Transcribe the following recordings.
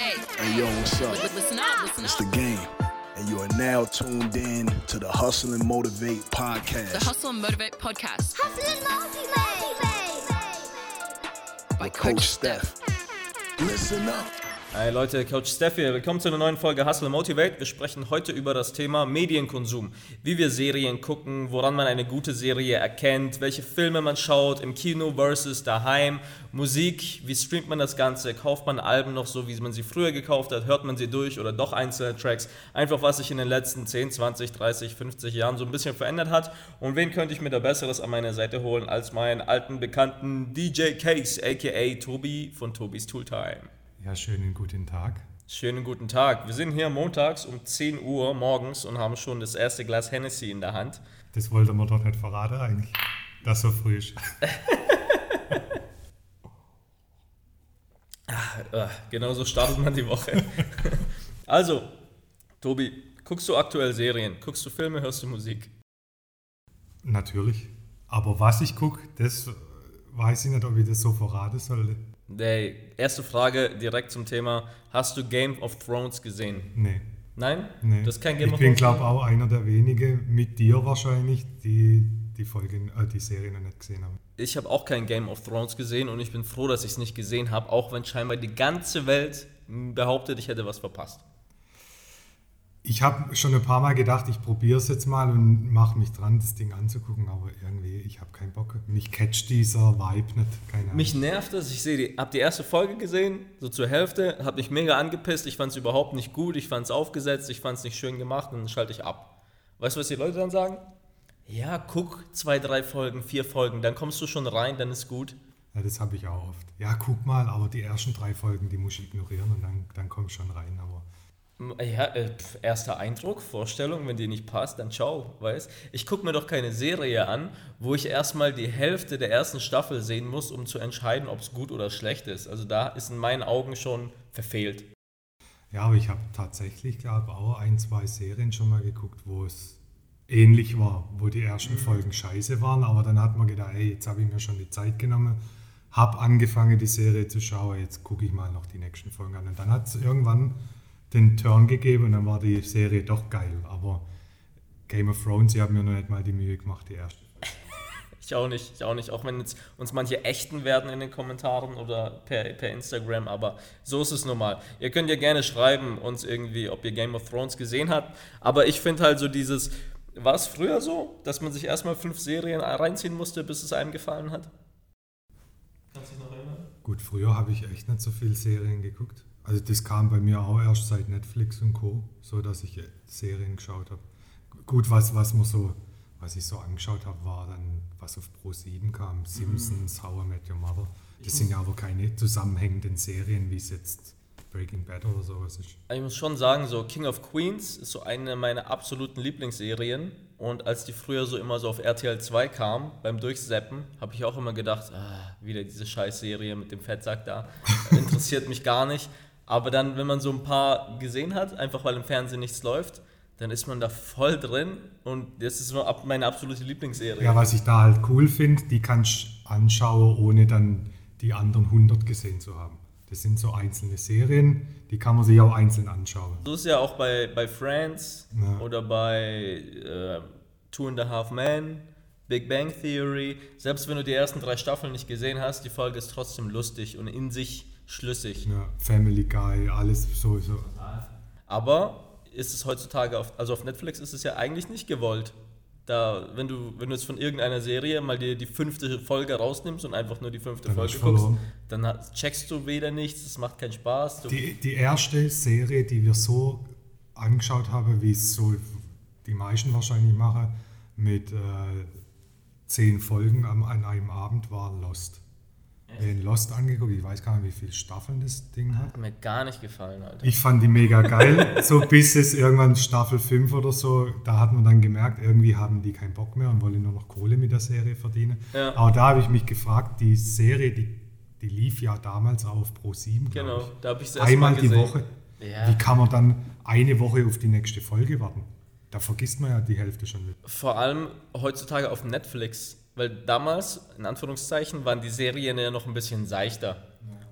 Hey yo, what's up? Listen up, listen It's up. the game, and you are now tuned in to the Hustle and Motivate podcast. The Hustle and Motivate podcast Hustle and motivate. by with Coach Steph. Listen up. Hi Leute, Coach hier. Willkommen zu einer neuen Folge Hustle Motivate. Wir sprechen heute über das Thema Medienkonsum. Wie wir Serien gucken, woran man eine gute Serie erkennt, welche Filme man schaut, im Kino versus daheim, Musik, wie streamt man das Ganze, kauft man Alben noch so, wie man sie früher gekauft hat, hört man sie durch oder doch einzelne Tracks. Einfach was sich in den letzten 10, 20, 30, 50 Jahren so ein bisschen verändert hat. Und wen könnte ich mir da Besseres an meine Seite holen als meinen alten Bekannten DJ Case, aka Tobi von Tobis Tooltime. Ja, schönen guten Tag. Schönen guten Tag. Wir sind hier montags um 10 Uhr morgens und haben schon das erste Glas Hennessy in der Hand. Das wollte man doch nicht verraten eigentlich, dass so früh ist. Äh, genauso startet man die Woche. also, Tobi, guckst du aktuell Serien? Guckst du Filme? Hörst du Musik? Natürlich. Aber was ich gucke, das weiß ich nicht, ob ich das so verraten soll. Die erste Frage direkt zum Thema. Hast du Game of Thrones gesehen? Nee. Nein? nee. Das ist kein Game ich of bin, Thrones? glaube auch einer der wenigen, mit dir wahrscheinlich, die die Folgen, äh, die Serie noch nicht gesehen haben. Ich habe auch kein Game of Thrones gesehen und ich bin froh, dass ich es nicht gesehen habe, auch wenn scheinbar die ganze Welt behauptet, ich hätte was verpasst. Ich habe schon ein paar Mal gedacht, ich probiere es jetzt mal und mache mich dran, das Ding anzugucken, aber irgendwie, ich habe keinen Bock. Mich catcht dieser Vibe nicht, keine Ahnung. Mich nervt es, ich sehe die, habe die erste Folge gesehen, so zur Hälfte, habe mich mega angepisst, ich fand es überhaupt nicht gut, ich fand es aufgesetzt, ich fand es nicht schön gemacht und dann schalte ich ab. Weißt du, was die Leute dann sagen? Ja, guck zwei, drei Folgen, vier Folgen, dann kommst du schon rein, dann ist gut. Ja, das habe ich auch oft. Ja, guck mal, aber die ersten drei Folgen, die muss ich ignorieren und dann, dann ich schon rein. Aber Ja, äh, pf, erster Eindruck, Vorstellung, wenn dir nicht passt, dann ciao, weißt? Ich gucke mir doch keine Serie an, wo ich erstmal die Hälfte der ersten Staffel sehen muss, um zu entscheiden, ob es gut oder schlecht ist. Also da ist in meinen Augen schon verfehlt. ja, aber ich habe tatsächlich, glaube auch ein, zwei Serien schon mal geguckt, wo es ähnlich war, wo die ersten Folgen scheiße waren, aber dann hat man gedacht, ey, jetzt habe ich mir schon die Zeit genommen, habe angefangen, die Serie zu schauen, jetzt gucke ich mal noch die nächsten Folgen an. Und dann hat es irgendwann den Turn gegeben und dann war die Serie doch geil. Aber Game of Thrones, ich habe mir noch nicht mal die Mühe gemacht, die erste. Ich auch nicht, ich auch nicht, auch wenn jetzt uns manche ächten werden in den Kommentaren oder per, per Instagram, aber so ist es normal. Ihr könnt ja gerne schreiben uns irgendwie, ob ihr Game of Thrones gesehen habt, aber ich finde halt so dieses, war es früher so, dass man sich erstmal fünf Serien reinziehen musste, bis es einem gefallen hat? Kannst du dich noch erinnern? Gut, früher habe ich echt nicht so viel Serien geguckt. Also das kam bei mir auch erst seit Netflix und Co., so dass ich äh, Serien geschaut habe. Gut, was, was man so, was ich so angeschaut habe, war dann, was auf Pro 7 kam, Simpsons, How I Met Your Mother. Das sind ja aber keine zusammenhängenden Serien, wie es jetzt Breaking Bad oder sowas ist. Ich muss schon sagen, so King of Queens ist so eine meiner absoluten Lieblingsserien. Und als die früher so immer so auf RTL 2 kam, beim Durchseppen, habe ich auch immer gedacht, ah, wieder diese Scheißserie mit dem Fettsack da. Interessiert mich gar nicht. Aber dann, wenn man so ein paar gesehen hat, einfach weil im Fernsehen nichts läuft, dann ist man da voll drin. Und das ist meine absolute Lieblingsserie. Ja, was ich da halt cool finde, die kannst du anschauen, ohne dann die anderen 100 gesehen zu haben. Das sind so einzelne Serien, die kann man sich auch einzeln anschauen. So ist ja auch bei, bei Friends Ja. oder bei äh, Two and a Half Men, Big Bang Theory. Selbst wenn du die ersten drei Staffeln nicht gesehen hast, die Folge ist trotzdem lustig und in sich schlüssig. Ja, Family Guy, alles so. so. Aber ist es heutzutage, auf, also auf Netflix ist es ja eigentlich nicht gewollt. Da, wenn du, wenn du jetzt von irgendeiner Serie mal dir die fünfte Folge rausnimmst und einfach nur die fünfte Dann Folge guckst, dann checkst du wieder nichts, es macht keinen Spaß. Die, die erste Serie, die wir so angeschaut haben, wie es so die meisten wahrscheinlich machen, mit äh, zehn Folgen am, an einem Abend, war Lost. Wir haben Lost angeguckt, ich weiß gar nicht, wie viele Staffeln das Ding hat. hat mir gar nicht gefallen, Alter. Ich fand die mega geil, so bis es irgendwann Staffel 5 oder so, da hat man dann gemerkt, irgendwie haben die keinen Bock mehr und wollen nur noch Kohle mit der Serie verdienen. Ja. Aber da habe ich mich gefragt, die Serie, die, die lief ja damals auch auf Pro 7, Genau, da habe ich es Einmal mal die. Woche. Ja. Wie kann man dann eine Woche auf die nächste Folge warten? Da vergisst man ja die Hälfte schon wieder. Vor allem heutzutage auf Netflix. Weil damals, in Anführungszeichen, waren die Serien ja noch ein bisschen seichter.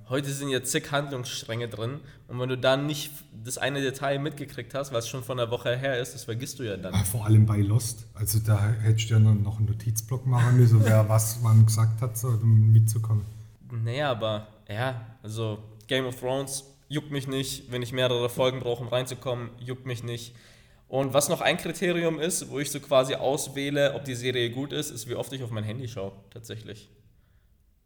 heute sind ja zig Handlungsstränge drin und wenn du dann nicht das eine Detail mitgekriegt hast, was schon von einer Woche her ist, das vergisst du ja dann. Ah, Vor allem bei Lost. Also da hättest du ja noch einen Notizblock machen müssen, wer was man gesagt hat, so, um mitzukommen. Naja, aber ja, also Game of Thrones juckt mich nicht. Wenn ich mehrere Folgen brauche, um reinzukommen, juckt mich nicht. Und was noch ein Kriterium ist, wo ich so quasi auswähle, ob die Serie gut ist, ist, wie oft ich auf mein Handy schaue, tatsächlich.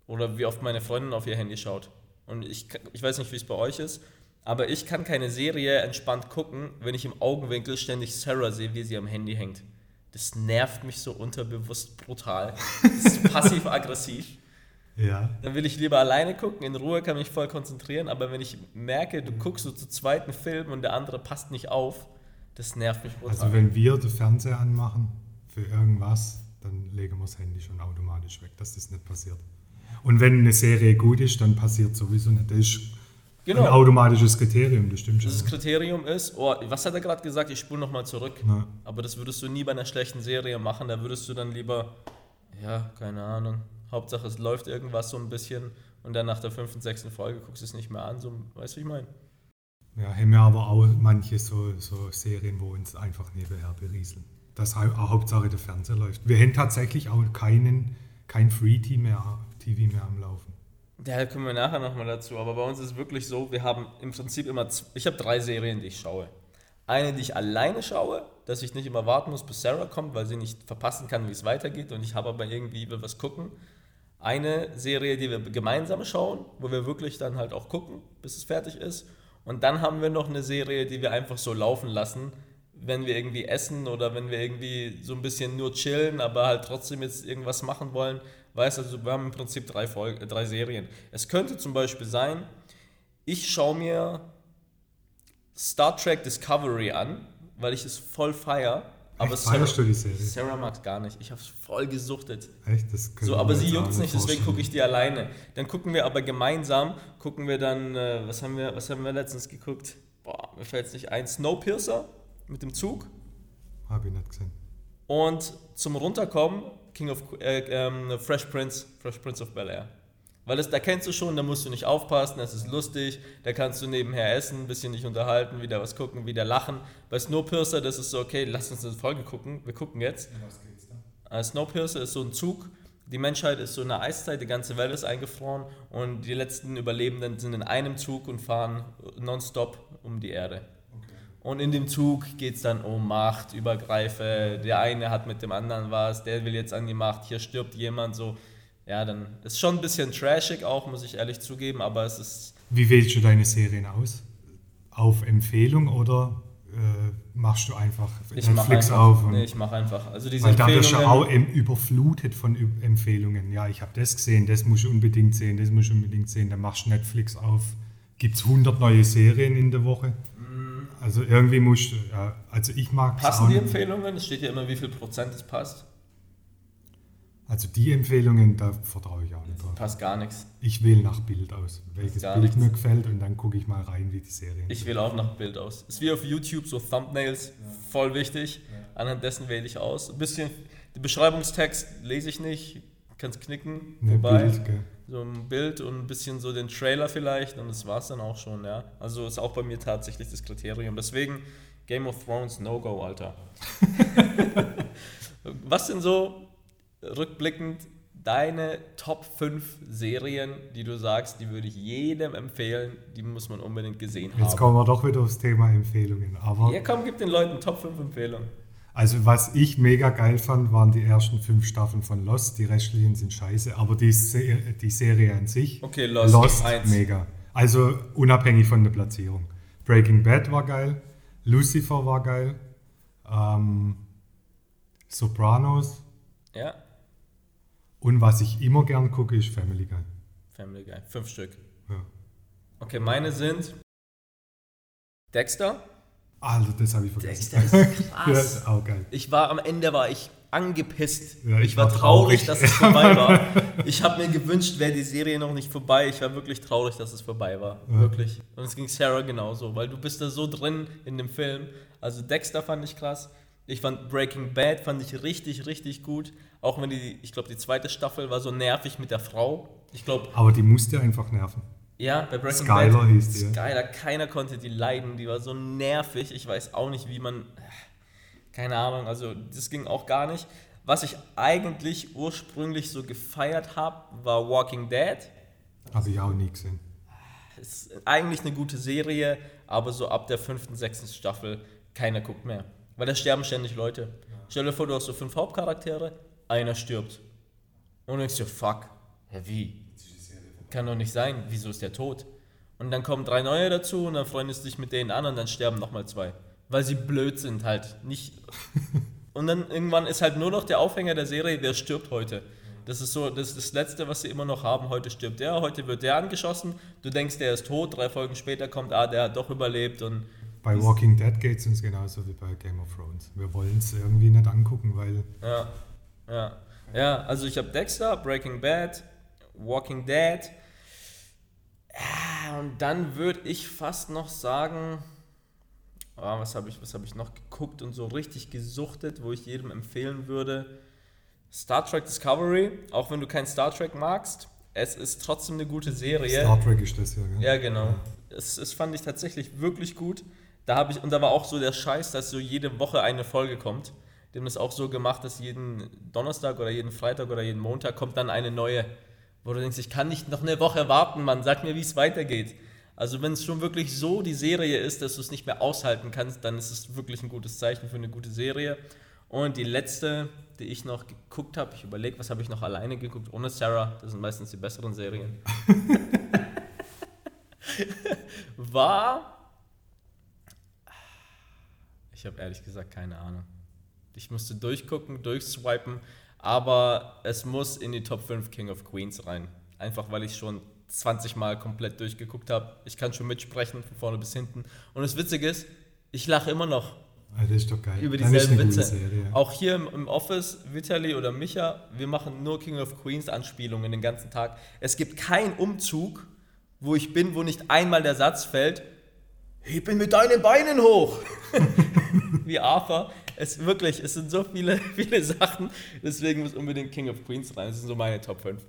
Oder wie oft meine Freundin auf ihr Handy schaut. Und ich, ich weiß nicht, wie es bei euch ist, aber ich kann keine Serie entspannt gucken, wenn ich im Augenwinkel ständig Sarah sehe, wie sie am Handy hängt. Das nervt mich so unterbewusst brutal. Das ist passiv-aggressiv. Ja. Dann will ich lieber alleine gucken, in Ruhe kann mich voll konzentrieren, aber wenn ich merke, du guckst so zu zweiten Film und der andere passt nicht auf, das nervt mich brutal. Also wenn wir den Fernseher anmachen für irgendwas, dann legen wir das Handy schon automatisch weg, dass das nicht passiert. Und wenn eine Serie gut ist, dann passiert sowieso nicht. Das ist Genau. ein automatisches Kriterium, das stimmt schon. das Kriterium ist, oh, was hat er gerade gesagt? Ich spule nochmal zurück. Ja. Aber das würdest du nie bei einer schlechten Serie machen, da würdest du dann lieber, ja, keine Ahnung, Hauptsache es läuft irgendwas so ein bisschen und dann nach der fünften, sechsten Folge guckst du es nicht mehr an, so, weißt du, wie ich meine? Ja, haben wir aber auch manche so, so Serien, wo uns einfach nebenher berieseln. Hau Hauptsache der Fernseher läuft. Wir haben tatsächlich auch keinen, kein Free-TV mehr, TV mehr am Laufen. Ja, da kommen wir nachher nochmal dazu. Aber bei uns ist es wirklich so, wir haben im Prinzip immer, ich habe drei Serien, die ich schaue. Eine, die ich alleine schaue, dass ich nicht immer warten muss, bis Sarah kommt, weil sie nicht verpassen kann, wie es weitergeht. Und ich habe aber irgendwie will was gucken. Eine Serie, die wir gemeinsam schauen, wo wir wirklich dann halt auch gucken, bis es fertig ist. Und dann haben wir noch eine Serie, die wir einfach so laufen lassen, wenn wir irgendwie essen oder wenn wir irgendwie so ein bisschen nur chillen, aber halt trotzdem jetzt irgendwas machen wollen. Weißt du, also wir haben im Prinzip drei, Folgen, äh, drei Serien. Es könnte zum Beispiel sein, ich schaue mir Star Trek Discovery an, weil ich es voll feier. Aber Echt, Serie? Sarah mag es gar nicht. Ich habe es voll gesuchtet. Echt? Das So, aber sie juckt nicht, deswegen vorstellen. gucke ich die alleine. Dann gucken wir aber gemeinsam, gucken wir dann, äh, was haben wir, was haben wir letztens geguckt? Boah, mir fällt es nicht ein. Snowpiercer mit dem Zug. Hab ich nicht gesehen. Und zum Runterkommen, King of äh, ähm, Fresh Prince, Fresh Prince of Bel Air. Weil das, da kennst du schon, da musst du nicht aufpassen, das ist lustig, da kannst du nebenher essen, ein bisschen dich unterhalten, wieder was gucken, wieder lachen. Bei Snowpiercer, das ist so, okay, lass uns eine Folge gucken, wir gucken jetzt. Äh, Snowpiercer ist so ein Zug, die Menschheit ist so in einer Eiszeit, die ganze Welt ist eingefroren und die letzten Überlebenden sind in einem Zug und fahren nonstop um die Erde. Und in dem Zug geht es dann um Macht, Übergreife. Der eine hat mit dem anderen was, der will jetzt an die Macht, hier stirbt jemand so. Ja, dann ist schon ein bisschen trashig auch, muss ich ehrlich zugeben, aber es ist. Wie wählst du deine Serien aus? Auf Empfehlung oder äh, machst du einfach Ich Netflix einfach. auf? Und, nee, ich mache einfach. Also diese weil da wirst du auch überflutet von Empfehlungen. Ja, ich habe das gesehen, das muss ich unbedingt sehen, das muss ich unbedingt sehen. Dann machst du Netflix auf. Gibt es 100 neue Serien in der Woche? Also irgendwie musst du, ja, also ich mag. Passen die. Empfehlungen? Es steht ja immer, wie viel Prozent es passt. Also die Empfehlungen, da vertraue ich auch nicht drauf. Passt gar nichts. Ich wähle nach Bild aus, welches Bild nichts. mir gefällt und dann gucke ich mal rein, wie die Serien Ich wähle auch nach Bild aus. Ist wie auf YouTube, so Thumbnails, voll wichtig. Anhand dessen wähle ich aus. Ein bisschen, den Beschreibungstext lese ich nicht, kannst knicken, Ne, wobei. Bild, gell. So ein Bild und ein bisschen so den Trailer vielleicht und das war's dann auch schon, ja. Also ist auch bei mir tatsächlich das Kriterium. Deswegen Game of Thrones No-Go, Alter. Was sind so rückblickend deine Top 5 Serien, die du sagst, die würde ich jedem empfehlen, die muss man unbedingt gesehen Jetzt haben? kommen wir doch wieder aufs Thema Empfehlungen. Aber Ja, komm, gib den Leuten Top 5 Empfehlungen. Also was ich mega geil fand, waren die ersten fünf Staffeln von Lost. Die restlichen sind scheiße, aber die, Se die Serie an sich, Okay, Lost, Lost eins. mega. Also unabhängig von der Platzierung. Breaking Bad war geil, Lucifer war geil, ähm, Sopranos Ja, und was ich immer gern gucke, ist Family Guy. Family Guy, fünf Stück. Ja. Okay, meine sind Dexter. Alter, das habe ich vergessen. Dexter ist Ja, krass. ist auch geil. Ich war am Ende war ich angepisst. Ja, ich, ich war war traurig, traurig. dass es vorbei war. Ich habe mir gewünscht, wäre die Serie noch nicht vorbei. Ich war wirklich traurig, dass es vorbei war. Ja. Wirklich. Und es ging Sarah genauso, weil du bist da so drin in dem Film. Also Dexter fand ich krass. Ich fand Breaking Bad fand ich richtig, richtig gut. Auch wenn die, ich glaube, die zweite Staffel war so nervig mit der Frau. Ich glaube, Aber die musste einfach nerven. Ja, bei Breaking Skylar Bad. hieß die, ja. Skylar, keiner konnte die leiden, die war so nervig. Ich weiß auch nicht, wie man. Keine Ahnung, also das ging auch gar nicht. Was ich eigentlich ursprünglich so gefeiert habe, war Walking Dead. Habe ich auch nie gesehen. Ist eigentlich eine gute Serie, aber so ab der fünften, sechsten Staffel keiner guckt mehr. Weil da sterben ständig Leute. Stell dir vor, du hast so fünf Hauptcharaktere, einer stirbt. Und du denkst dir, fuck, ja wie? Kann doch nicht sein, wieso ist der tot? Und dann kommen drei neue dazu und dann freundest du dich mit denen an und dann sterben nochmal zwei. Weil sie blöd sind halt. Nicht. Und dann irgendwann ist halt nur noch der Aufhänger der Serie, wer stirbt heute. Das ist so das, ist das Letzte, was sie immer noch haben. Heute stirbt der, heute wird der angeschossen. Du denkst, der ist tot. Drei Folgen später kommt, ah, der hat doch überlebt. Und Bei Walking Dead geht es uns genauso wie bei Game of Thrones. Wir wollen es irgendwie nicht angucken, weil ja, ja. Ja, also ich habe Dexter, Breaking Bad, Walking Dead. Ja, und dann würde ich fast noch sagen, ah, was habe ich, was hab ich noch geguckt und so richtig gesuchtet, wo ich jedem empfehlen würde. Star Trek Discovery, auch wenn du kein Star Trek magst, es ist trotzdem eine gute Serie. Star Trek ist das ja. Gell? Ja, genau. Es, es fand ich tatsächlich wirklich gut. Da habe ich, und da war auch so der Scheiß, dass so jede Woche eine Folge kommt. Die haben das auch so gemacht, dass jeden Donnerstag oder jeden Freitag oder jeden Montag kommt dann eine neue, wo du denkst, ich kann nicht noch eine Woche warten, Mann, sag mir, wie es weitergeht. Also wenn es schon wirklich so die Serie ist, dass du es nicht mehr aushalten kannst, dann ist es wirklich ein gutes Zeichen für eine gute Serie. Und die letzte, die ich noch geguckt habe, ich überlege, was habe ich noch alleine geguckt, ohne Sarah, das sind meistens die besseren Serien, war, ich habe ehrlich gesagt keine Ahnung. Ich musste durchgucken, durchswipen, aber es muss in die Top 5 King of Queens rein. Einfach weil ich schon 20 Mal komplett durchgeguckt habe. Ich kann schon mitsprechen, von vorne bis hinten. Und das Witzige ist, ich lache immer noch Ah, das ist doch geil. über dieselben Witze. Serie. Auch hier im, im Office, Vitali oder Micha, wir machen nur King of Queens Anspielungen den ganzen Tag. Es gibt keinen Umzug, wo ich bin, wo nicht einmal der Satz fällt, heb ihn mit deinen Beinen hoch. Wie Arthur. Es wirklich, es sind so viele, viele Sachen, deswegen muss unbedingt King of Queens rein. Das sind so meine Top 5.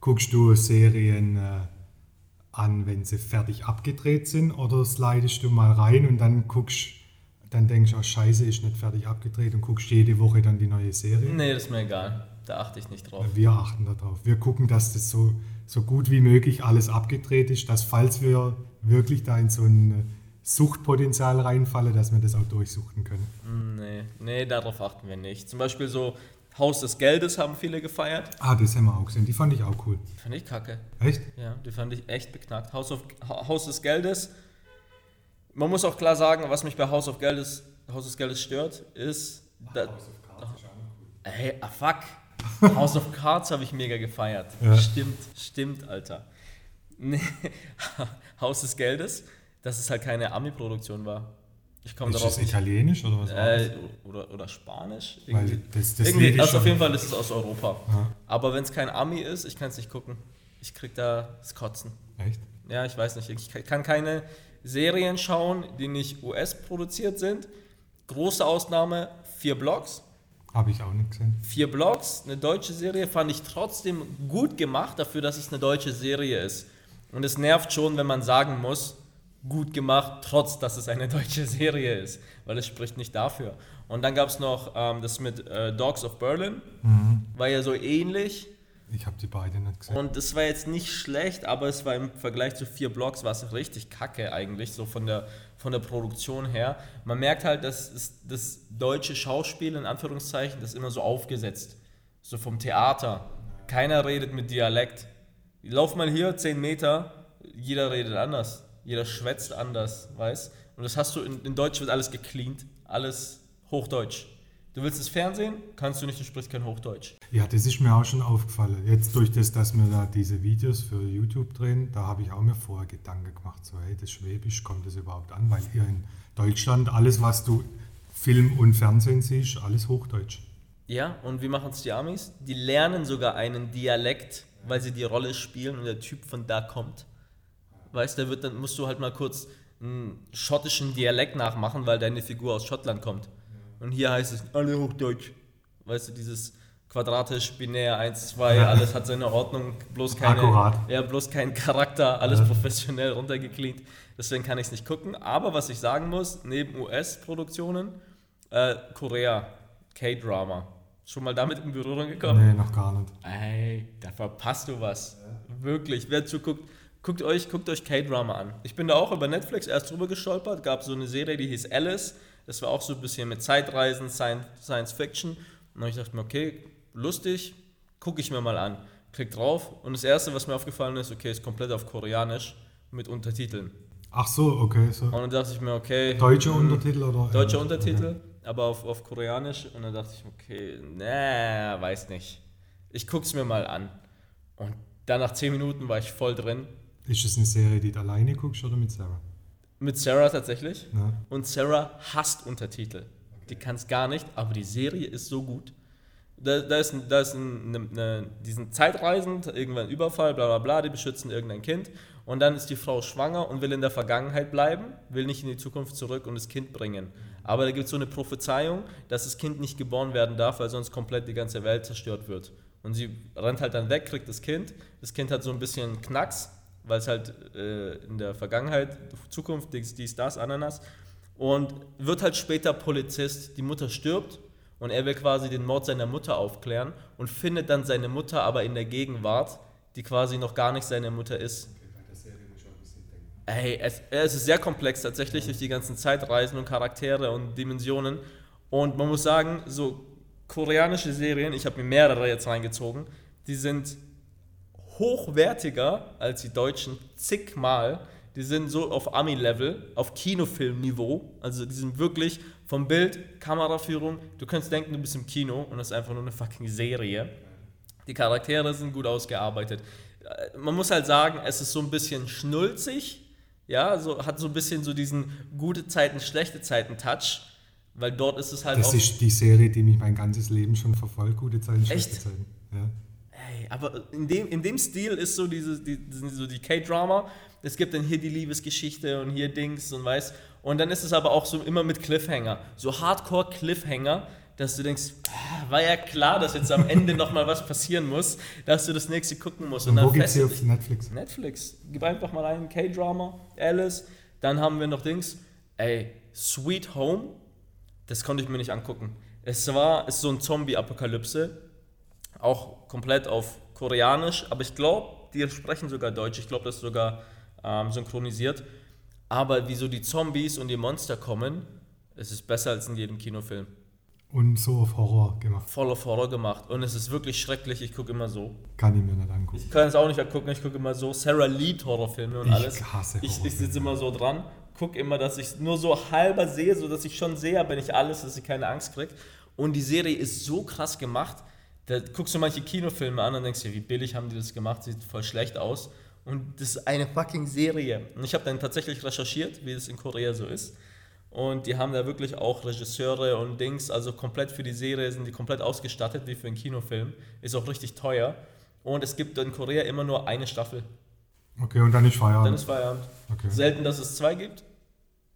Guckst du Serien äh, an, wenn sie fertig abgedreht sind oder slidest du mal rein und dann guckst, dann denkst du, oh, scheiße, ist nicht fertig abgedreht und guckst jede Woche dann die neue Serie? Nee, das ist mir egal. Da achte ich nicht drauf. Wir achten darauf. Wir gucken, dass das so, so gut wie möglich alles abgedreht ist, dass falls wir wirklich da in so ein Suchtpotenzial reinfallen, dass wir das auch durchsuchten können. Nee, nee, darauf achten wir nicht. Zum Beispiel so Haus des Geldes haben viele gefeiert. Ah, das haben wir auch gesehen. Die fand ich auch cool. Fand ich kacke. Echt? Ja, die fand ich echt beknackt. House, of, Ha- Haus des Geldes. Man muss auch klar sagen, was mich bei House of Geldes, Haus des Geldes stört, ist. Da, Hey, ah fuck. House of Cards habe ich mega gefeiert. Ja. Stimmt, stimmt, Alter. Nee, Haus des Geldes, dass es halt keine Ami-Produktion war. Ich komme Ist darauf das nicht. italienisch oder was? das? Äh, oder, oder Spanisch? Weil Irgendwie. das, das Irgendwie, ist also auf jeden Fall ist es aus Europa. Ja. Aber wenn es kein Ami ist, ich kann es nicht gucken. Ich krieg da das Kotzen. Echt? Ja, ich weiß nicht. Ich kann keine Serien schauen, die nicht US-produziert sind. Große Ausnahme, vier Blocks. Habe ich auch nicht gesehen. Vier Blocks, eine deutsche Serie, fand ich trotzdem gut gemacht dafür, dass es eine deutsche Serie ist. Und es nervt schon, wenn man sagen muss, gut gemacht, trotz dass es eine deutsche Serie ist, weil es spricht nicht dafür. Und dann gab es noch ähm, das mit äh, Dogs of Berlin, war ja so ähnlich. Ich habe die beiden nicht gesehen. Und das war jetzt nicht schlecht, aber es war im Vergleich zu vier Blocks war es richtig kacke eigentlich, so von der, von der Produktion her. Man merkt halt, dass das deutsche Schauspiel, in Anführungszeichen, das ist immer so aufgesetzt. So vom Theater. Keiner redet mit Dialekt. Lauf mal hier 10 Meter, jeder redet anders. Jeder schwätzt anders, weißt Und das hast du, in, in Deutsch wird alles gecleant, alles Hochdeutsch. Du willst das Fernsehen, kannst du nicht, du sprichst kein Hochdeutsch. Ja, das ist mir auch schon aufgefallen. Jetzt durch das, dass wir da diese Videos für YouTube drehen, da habe ich auch mir vorher Gedanken gemacht, so hey, das Schwäbisch, kommt das überhaupt an? Weil hier in Deutschland, alles was du Film und Fernsehen siehst, alles Hochdeutsch. Ja, und wie machen es die Amis? Die lernen sogar einen Dialekt, weil sie die Rolle spielen und der Typ von da kommt. Weißt du, wird dann musst du halt mal kurz einen schottischen Dialekt nachmachen, weil deine Figur aus Schottland kommt. Und hier heißt es alle Hochdeutsch. Weißt du, dieses quadratisch, binär, 1, 2, alles hat seine Ordnung, bloß keine, Akkurat. Ja, bloß kein Charakter, alles Ja. professionell runtergecleant. Deswegen kann ich es nicht gucken. Aber was ich sagen muss, neben US-Produktionen, äh, Korea, K-Drama. Schon mal damit in Berührung gekommen? Nee, noch gar nicht. Ey, da verpasst du was. Wirklich. Wer zuguckt, guckt euch, guckt euch K-Drama an. Ich bin da auch über Netflix erst drüber gestolpert. Gab so eine Serie, die hieß Alice. Das war auch so ein bisschen mit Zeitreisen, Science, Science Fiction. Und ich dachte mir, okay, lustig, gucke ich mir mal an. Klick drauf und das erste, was mir aufgefallen ist, okay, ist komplett auf Koreanisch mit Untertiteln. Ach so, okay. So. Und dann dachte ich mir, okay. Deutsche hm, Untertitel oder? Deutsche äh, Untertitel, aber auf, auf Koreanisch. Und dann dachte ich, okay, nee, weiß nicht. Ich guck's mir mal an. Und dann nach 10 Minuten war ich voll drin. Ist es eine Serie, die du alleine guckst oder mit Sarah? Mit Sarah tatsächlich. Ja. Und Sarah hasst Untertitel. Die kann es gar nicht, aber die Serie ist so gut. Da, da ist, ein- da ist ein, eine, eine, die sind zeitreisend, irgendwann Überfall, bla bla bla, die beschützen irgendein Kind. Und dann ist die Frau schwanger und will in der Vergangenheit bleiben, will nicht in die Zukunft zurück und das Kind bringen. Aber da gibt es so eine Prophezeiung, dass das Kind nicht geboren werden darf, weil sonst komplett die ganze Welt zerstört wird. Und sie rennt halt dann weg, kriegt das Kind. Das Kind hat so ein bisschen Knacks, weil es halt äh, in der Vergangenheit, Zukunft, dies, dies, das, Ananas. Und wird halt später Polizist. Die Mutter stirbt und er will quasi den Mord seiner Mutter aufklären und findet dann seine Mutter aber in der Gegenwart, die quasi noch gar nicht seine Mutter ist. Ey, es, es ist sehr komplex tatsächlich durch die ganzen Zeitreisen und Charaktere und Dimensionen. Und man muss sagen, so koreanische Serien, ich habe mir mehrere jetzt reingezogen, die sind hochwertiger als die deutschen zigmal. Die sind so auf Ami-Level, auf Kinofilmniveau. Also die sind wirklich vom Bild, Kameraführung. Du könntest denken, du bist im Kino und das ist einfach nur eine fucking Serie. Die Charaktere sind gut ausgearbeitet. Äh, Man muss halt sagen, es ist so ein bisschen schnulzig. Ja, so, hat so ein bisschen so diesen gute Zeiten, schlechte Zeiten Touch. Weil dort ist es halt Das auch. ist die Serie, die mich mein ganzes Leben schon verfolgt. Gute Zeiten, schlechte Echt? Zeiten. Ja. Aber in dem, in dem Stil ist so diese, die, sind so die K-Drama. Es gibt dann hier die Liebesgeschichte und hier Dings und weiß. Und dann ist es aber auch so immer mit Cliffhanger. So Hardcore-Cliffhanger, dass du denkst, ah, war ja klar, dass jetzt am Ende nochmal was passieren muss, dass du das nächste gucken musst. Und wo dann gibt es sie fesselt auf Netflix? Netflix. Gib einfach mal ein K-Drama, Alice. Dann haben wir noch Dings. Ey, Sweet Home. Das konnte ich mir nicht angucken. Es war, ist so ein Zombie-Apokalypse. Auch komplett auf Koreanisch. Aber ich glaube, die sprechen sogar Deutsch. Ich glaube, das ist sogar ähm, synchronisiert. Aber wie so die Zombies und die Monster kommen, es ist besser als in jedem Kinofilm. Und so auf Horror gemacht. Voll auf Horror gemacht. Und es ist wirklich schrecklich. Ich gucke immer so. Kann ich mir nicht angucken. Ich kann es auch nicht angucken, ich gucke immer so. Sarah liebt Horrorfilme und Ich alles. hasse Ich, ich sitze immer so dran, gucke immer, dass ich nur so halber sehe, so dass ich schon sehe, aber nicht alles, dass ich keine Angst kriege. Und die Serie ist so krass gemacht. Da guckst du manche Kinofilme an und denkst dir, wie billig haben die das gemacht, sieht voll schlecht aus. Und das ist eine fucking Serie. Und ich habe dann tatsächlich recherchiert, wie das in Korea so ist. Und die haben da wirklich auch Regisseure und Dings, also komplett für die Serie sind die komplett ausgestattet, wie für einen Kinofilm. Ist auch richtig teuer. Und es gibt in Korea immer nur eine Staffel. Okay, und dann ist Dann Feierabend. ist Feierabend. Okay. Selten, dass es zwei gibt.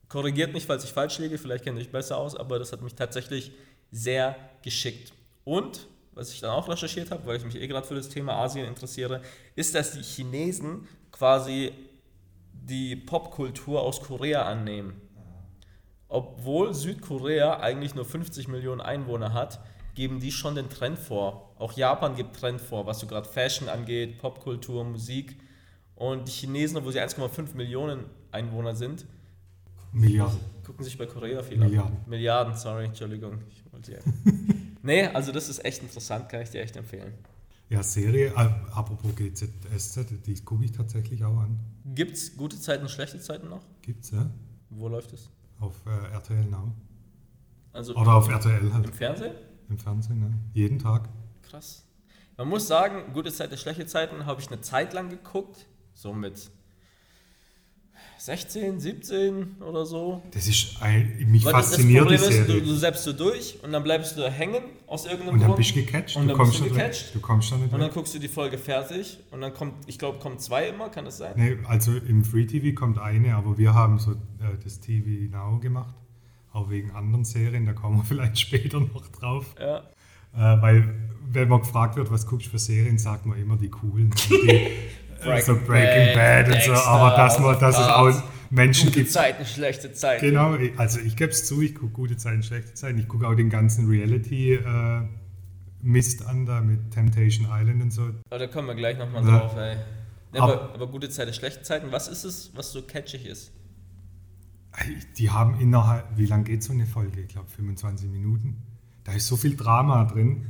Korrigiert mich, falls ich falsch liege, vielleicht kennt ihr euch besser aus, aber das hat mich tatsächlich sehr geschickt. Und, was ich dann auch recherchiert habe, weil ich mich eh gerade für das Thema Asien interessiere, ist, dass die Chinesen quasi die Popkultur aus Korea annehmen. Obwohl Südkorea eigentlich nur 50 Millionen Einwohner hat, geben die schon den Trend vor. Auch Japan gibt Trend vor, was so gerade Fashion angeht, Popkultur, Musik. Und die Chinesen, obwohl sie 1,5 Millionen Einwohner sind, Milliarden. gucken sich bei Korea viel Milliarden. an. Milliarden, sorry, Entschuldigung. Ich wollte ja. nee, also das ist echt interessant, kann ich dir echt empfehlen. Ja, Serie, äh, apropos GZSZ, die gucke ich tatsächlich auch an. Gibt's gute Zeiten, schlechte Zeiten noch? Gibt's, ja? Wo läuft es? Auf äh, RTL Now. Also Oder auf RTL im halt. Fernsehen? Im Fernsehen, ne? Jeden Tag. Krass. Man muss sagen, gute Zeiten, schlechte Zeiten habe ich eine Zeit lang geguckt, so mit 16, 17 oder so. Das ist ein, mich Weil das, das fasziniert Problem die ist, Serie. du, du selbst so durch und dann bleibst du da hängen aus irgendeinem und dann Grund. bist du gecatcht. Und du dann kommst bist du gecatcht. Du kommst da nicht Und dann weg. guckst du die Folge fertig und dann kommt, ich glaube, kommt zwei immer, kann das sein? Nee, also im Free TV kommt eine, aber wir haben so äh, das TV Now gemacht. Auch wegen anderen Serien, da kommen wir vielleicht später noch drauf. Ja. Äh, weil, wenn man gefragt wird, was guckst du für Serien, sagt man immer die coolen. Die, äh, so Breaking Breaking Bad, Bad und so. Aber dass, man, of dass es auch Menschen Gute gibt. Zeiten, schlechte Zeiten. Genau, also ich gebe es zu, ich gucke gute Zeiten, schlechte Zeiten. Ich gucke auch den ganzen Reality-Mist an, da mit Temptation Island und so. Aber da kommen wir gleich nochmal Ja. drauf, ey. Ja, Aber- aber, aber gute Zeiten, schlechte Zeiten, was ist es, was so catchig ist? Die haben innerhalb, wie lange geht so eine Folge? Ich glaube 25 Minuten. Da ist so viel Drama drin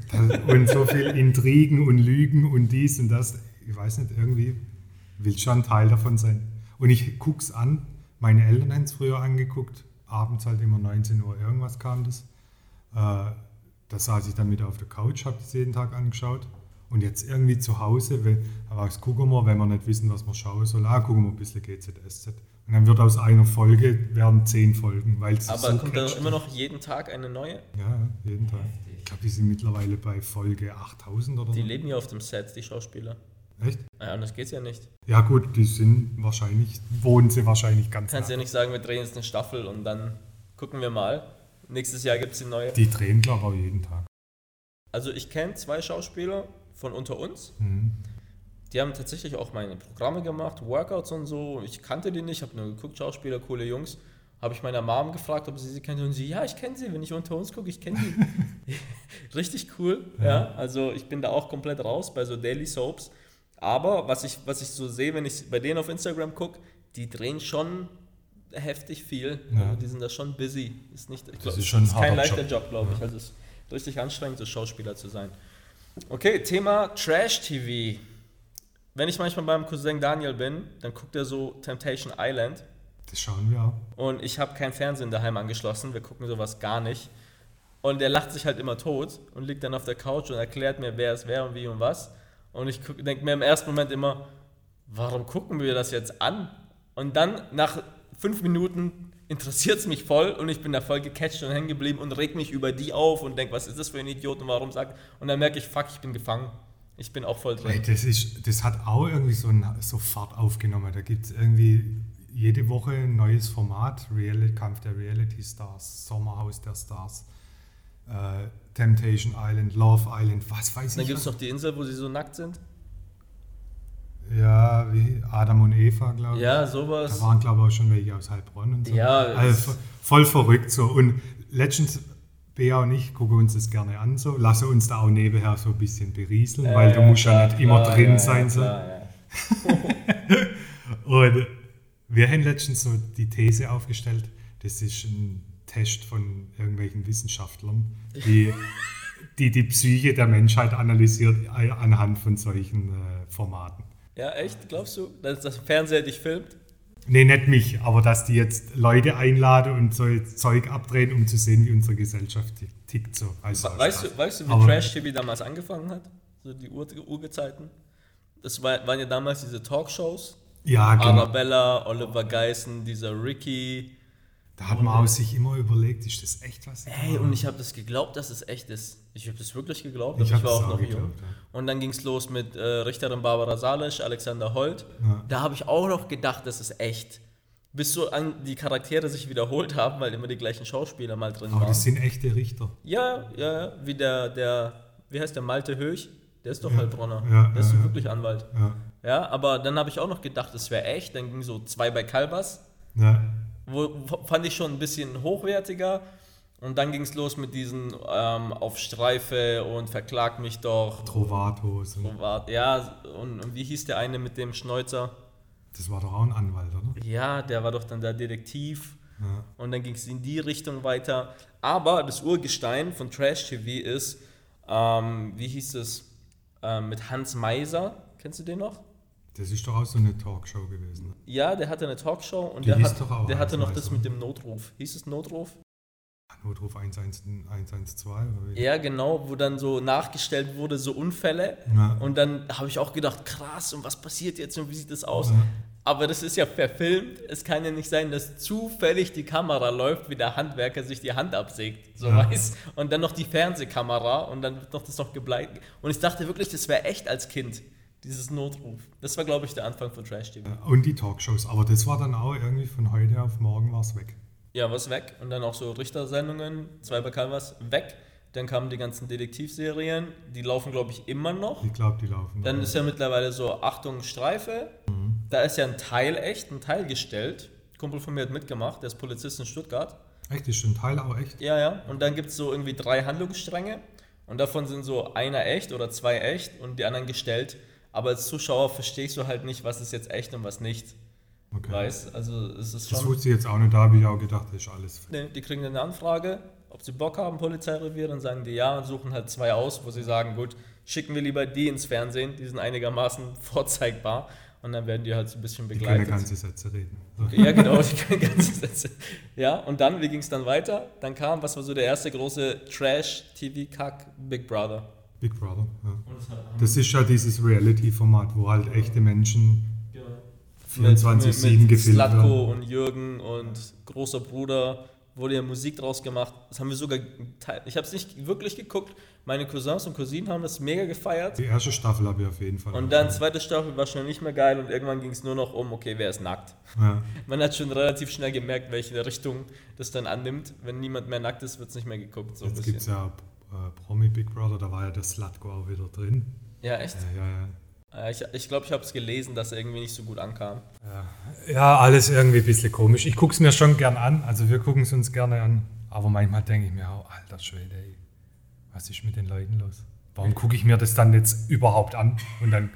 und so viel Intrigen und Lügen und dies und das. Ich weiß nicht, irgendwie will schon ein Teil davon sein. Und ich gucke es an. Meine Eltern haben es früher angeguckt. Abends halt immer 19 Uhr irgendwas kam das. Äh, da saß ich dann mit auf der Couch, habe das jeden Tag angeschaut. Und jetzt irgendwie zu Hause, wenn, aber was gucken wir, wenn wir nicht wissen, was wir schauen sollen, ah, gucken wir ein bisschen GZSZ. Und dann wird aus einer Folge, werden zehn Folgen, weil es Aber so kommt da catcht. immer noch jeden Tag eine neue? Ja, jeden Tag. Ich glaube, die sind mittlerweile bei Folge 8000 oder Die so. leben ja auf dem Set, die Schauspieler. Echt? Ja, anders geht's ja nicht. Ja gut, die sind wahrscheinlich, wohnen sie wahrscheinlich ganz Kannst ja nah. nicht sagen, wir drehen jetzt eine Staffel und dann gucken wir mal. Nächstes Jahr gibt's die neue. Die drehen, glaube ich, jeden Tag. Also ich kenne zwei Schauspieler von unter uns. Mhm. Die haben tatsächlich auch meine Programme gemacht, Workouts und so. Ich kannte die nicht, habe nur geguckt, Schauspieler, coole Jungs. Habe ich meiner Mom gefragt, ob sie sie kennt und sie, ja, ich kenne sie, wenn ich unter uns gucke, ich kenne sie. Richtig cool, ja. Also ich bin da auch komplett raus bei so Daily Soaps. Aber was ich, was ich so sehe, wenn ich bei denen auf Instagram gucke, die drehen schon heftig viel. Ja. Also die sind da schon busy. Ist nicht, ich glaub, ist schon ist kein leichter Job. Job, glaube ich. Also es ist richtig anstrengend, so Schauspieler zu sein. Okay, Thema Trash-TV. Wenn ich manchmal beim Cousin Daniel bin, dann guckt er so Temptation Island Das schauen wir auch. und ich habe kein Fernsehen daheim angeschlossen, wir gucken sowas gar nicht. Und der lacht sich halt immer tot und liegt dann auf der Couch und erklärt mir, wer es wer und wie und was. Und ich denke mir im ersten Moment immer, warum gucken wir das jetzt an? Und dann nach fünf Minuten interessiert es mich voll und ich bin da voll gecatcht und hängen geblieben und reg mich über die auf und denke, was ist das für ein Idiot und warum sagt. Und dann merke ich, fuck, ich bin gefangen. Ich bin auch voll drin. das, ist, das hat auch irgendwie so, so Fahrt aufgenommen. Da gibt es irgendwie jede Woche ein neues Format. Reality, Kampf der Reality Stars, Sommerhaus der Stars, äh, Temptation Island, Love Island, was weiß Dann ich. gibt es noch die Insel, wo sie so nackt sind. Ja, wie Adam und Eva, glaube ich. Ja, Da sowas. waren, glaube ich, auch schon welche aus Heilbronn und so. Ja, also, voll verrückt so. Und Legends, Bea und ich gucken uns das gerne an so, lassen uns da auch nebenher so ein bisschen berieseln, weil du musst ja klar, nicht immer klar, drin ja, sein. ja, so. klar, ja. Und wir haben letztens so die These aufgestellt, das ist ein Test von irgendwelchen Wissenschaftlern, die die, die Psyche der Menschheit analysiert äh, anhand von solchen äh, Formaten. Ja, echt? Glaubst du, dass das Fernseher dich filmt? Nee, nicht mich, aber dass die jetzt Leute einladen und so Zeug abdrehen, um zu sehen, wie unsere Gesellschaft tick- tickt. So. Also, Weißt du, weißt du wie Aber- Trash-TV damals angefangen hat? So die Ur Urgezeiten? Das war, waren ja damals diese Talkshows. Ja, genau. Arabella, Oliver Geissen, dieser Ricky. Da hat man auch sich immer überlegt, ist das echt was? Hey, und ich habe das geglaubt, dass es echt ist. Ich habe das wirklich geglaubt, Ich aber ich war auch noch jung. geglaubt, ja. Und dann ging es los mit äh, Richterin Barbara Salisch, Alexander Holt. Ja. Da habe ich auch noch gedacht, das ist echt. Bis so an die Charaktere sich wiederholt haben, weil immer die gleichen Schauspieler mal drin aber waren. das sind echte Richter. Ja, ja, wie der, der, wie heißt der Malte Höch? Der ist doch Ja, Heilbronner. ja, der ist ja, wirklich Anwalt. Ja. Ja, aber dann habe ich auch noch gedacht, das wäre echt. Dann ging so zwei bei Calvas, Ja. Wo fand ich schon ein bisschen hochwertiger. Und dann ging es los mit diesen ähm, auf Streife und verklag mich doch. Trovatos. War- Ja, und, und wie hieß der eine mit dem Schnäuzer? das war doch auch ein Anwalt, oder? Ja, der war doch dann der Detektiv. Ja. Und dann ging es in die Richtung weiter. Aber das Urgestein von Trash TV ist, ähm, wie hieß es, ähm, mit Hans Meiser. Kennst du den noch? Das ist doch auch so eine Talkshow gewesen. ne? Ja, der hatte eine Talkshow und Die der, hat, der hatte noch das mit dem Notruf. Hieß es Notruf? Notruf 111 112 oder wie? Ja, genau, wo dann so nachgestellt wurde, so Unfälle. Ja. Und dann habe ich auch gedacht, krass, und was passiert jetzt und wie sieht das aus? Ja. Aber das ist ja verfilmt. Es kann ja nicht sein, dass zufällig die Kamera läuft, wie der Handwerker sich die Hand absägt. So Ja. weiß. Und dann noch die Fernsehkamera und dann wird noch das noch gebleibt. Und ich dachte wirklich, das wäre echt als Kind, dieses Notruf. Das war, glaube ich, der Anfang von Trash TV. Und die Talkshows. Aber das war dann auch irgendwie von heute auf morgen war es weg. Ja, was weg. Und dann auch so Richtersendungen, zwei bei Calvas, weg. Dann kamen die ganzen Detektivserien, die laufen, glaube ich, immer noch. Ich glaube, die laufen. Dann ist ja mittlerweile so, Achtung, Streife. Da ist ja ein Teil echt, ein Teil gestellt. Ein Kumpel von mir hat mitgemacht, der ist Polizist in Stuttgart. echt, ist ein Teil auch echt? Ja, ja. Und dann gibt es so irgendwie drei Handlungsstränge. Und davon sind so einer echt oder zwei echt und die anderen gestellt. Aber als Zuschauer verstehst du halt nicht, was ist jetzt echt und was nicht. Okay. Weißt Also es ist Das schon. wusste ich jetzt auch nicht, da habe ich auch gedacht, das ist alles. Nee, die kriegen eine Anfrage, ob sie Bock haben, Polizeirevier, dann sagen die ja und suchen halt zwei aus, wo sie sagen, gut, schicken wir lieber die ins Fernsehen, die sind einigermaßen vorzeigbar und dann werden die halt so ein bisschen Die können begleitet. ganze Sätze reden. So. Ja, genau, die können ganze Sätze. Ja, und dann, wie ging es dann weiter? Dann kam, was war so der erste große Trash-TV-Kack, Big Brother. Big Brother. Ja. Das ist ja dieses Reality-Format, wo halt echte Menschen Mit, 24-7 mit, mit gefilmt Slatko werden. und Jürgen und großer Bruder wurde ja Musik draus gemacht. Das haben wir sogar, teil- ich habe es nicht wirklich geguckt. Meine Cousins und Cousinen haben das mega gefeiert. Die erste Staffel habe ich auf jeden Fall. Und dann zweite Staffel war schon nicht mehr geil und irgendwann ging es nur noch um, okay, wer ist nackt? Ja. Man hat schon relativ schnell gemerkt, welche Richtung das dann annimmt. Wenn niemand mehr nackt ist, wird es nicht mehr geguckt. So Jetzt gibt es ja äh, Promi Big Brother, da war ja der Slatko auch wieder drin. Ja, echt? Ja, ja, ja. Äh, Ich glaube, ich, glaub, ich habe es gelesen, dass er irgendwie nicht so gut ankam. Ja, alles irgendwie ein bisschen komisch. Ich gucke es mir schon gern an, also wir gucken es uns gerne an. Aber manchmal denke ich mir auch, alter Schwede, ey, was ist mit den Leuten los? Warum gucke ich mir das dann jetzt überhaupt an? Und dann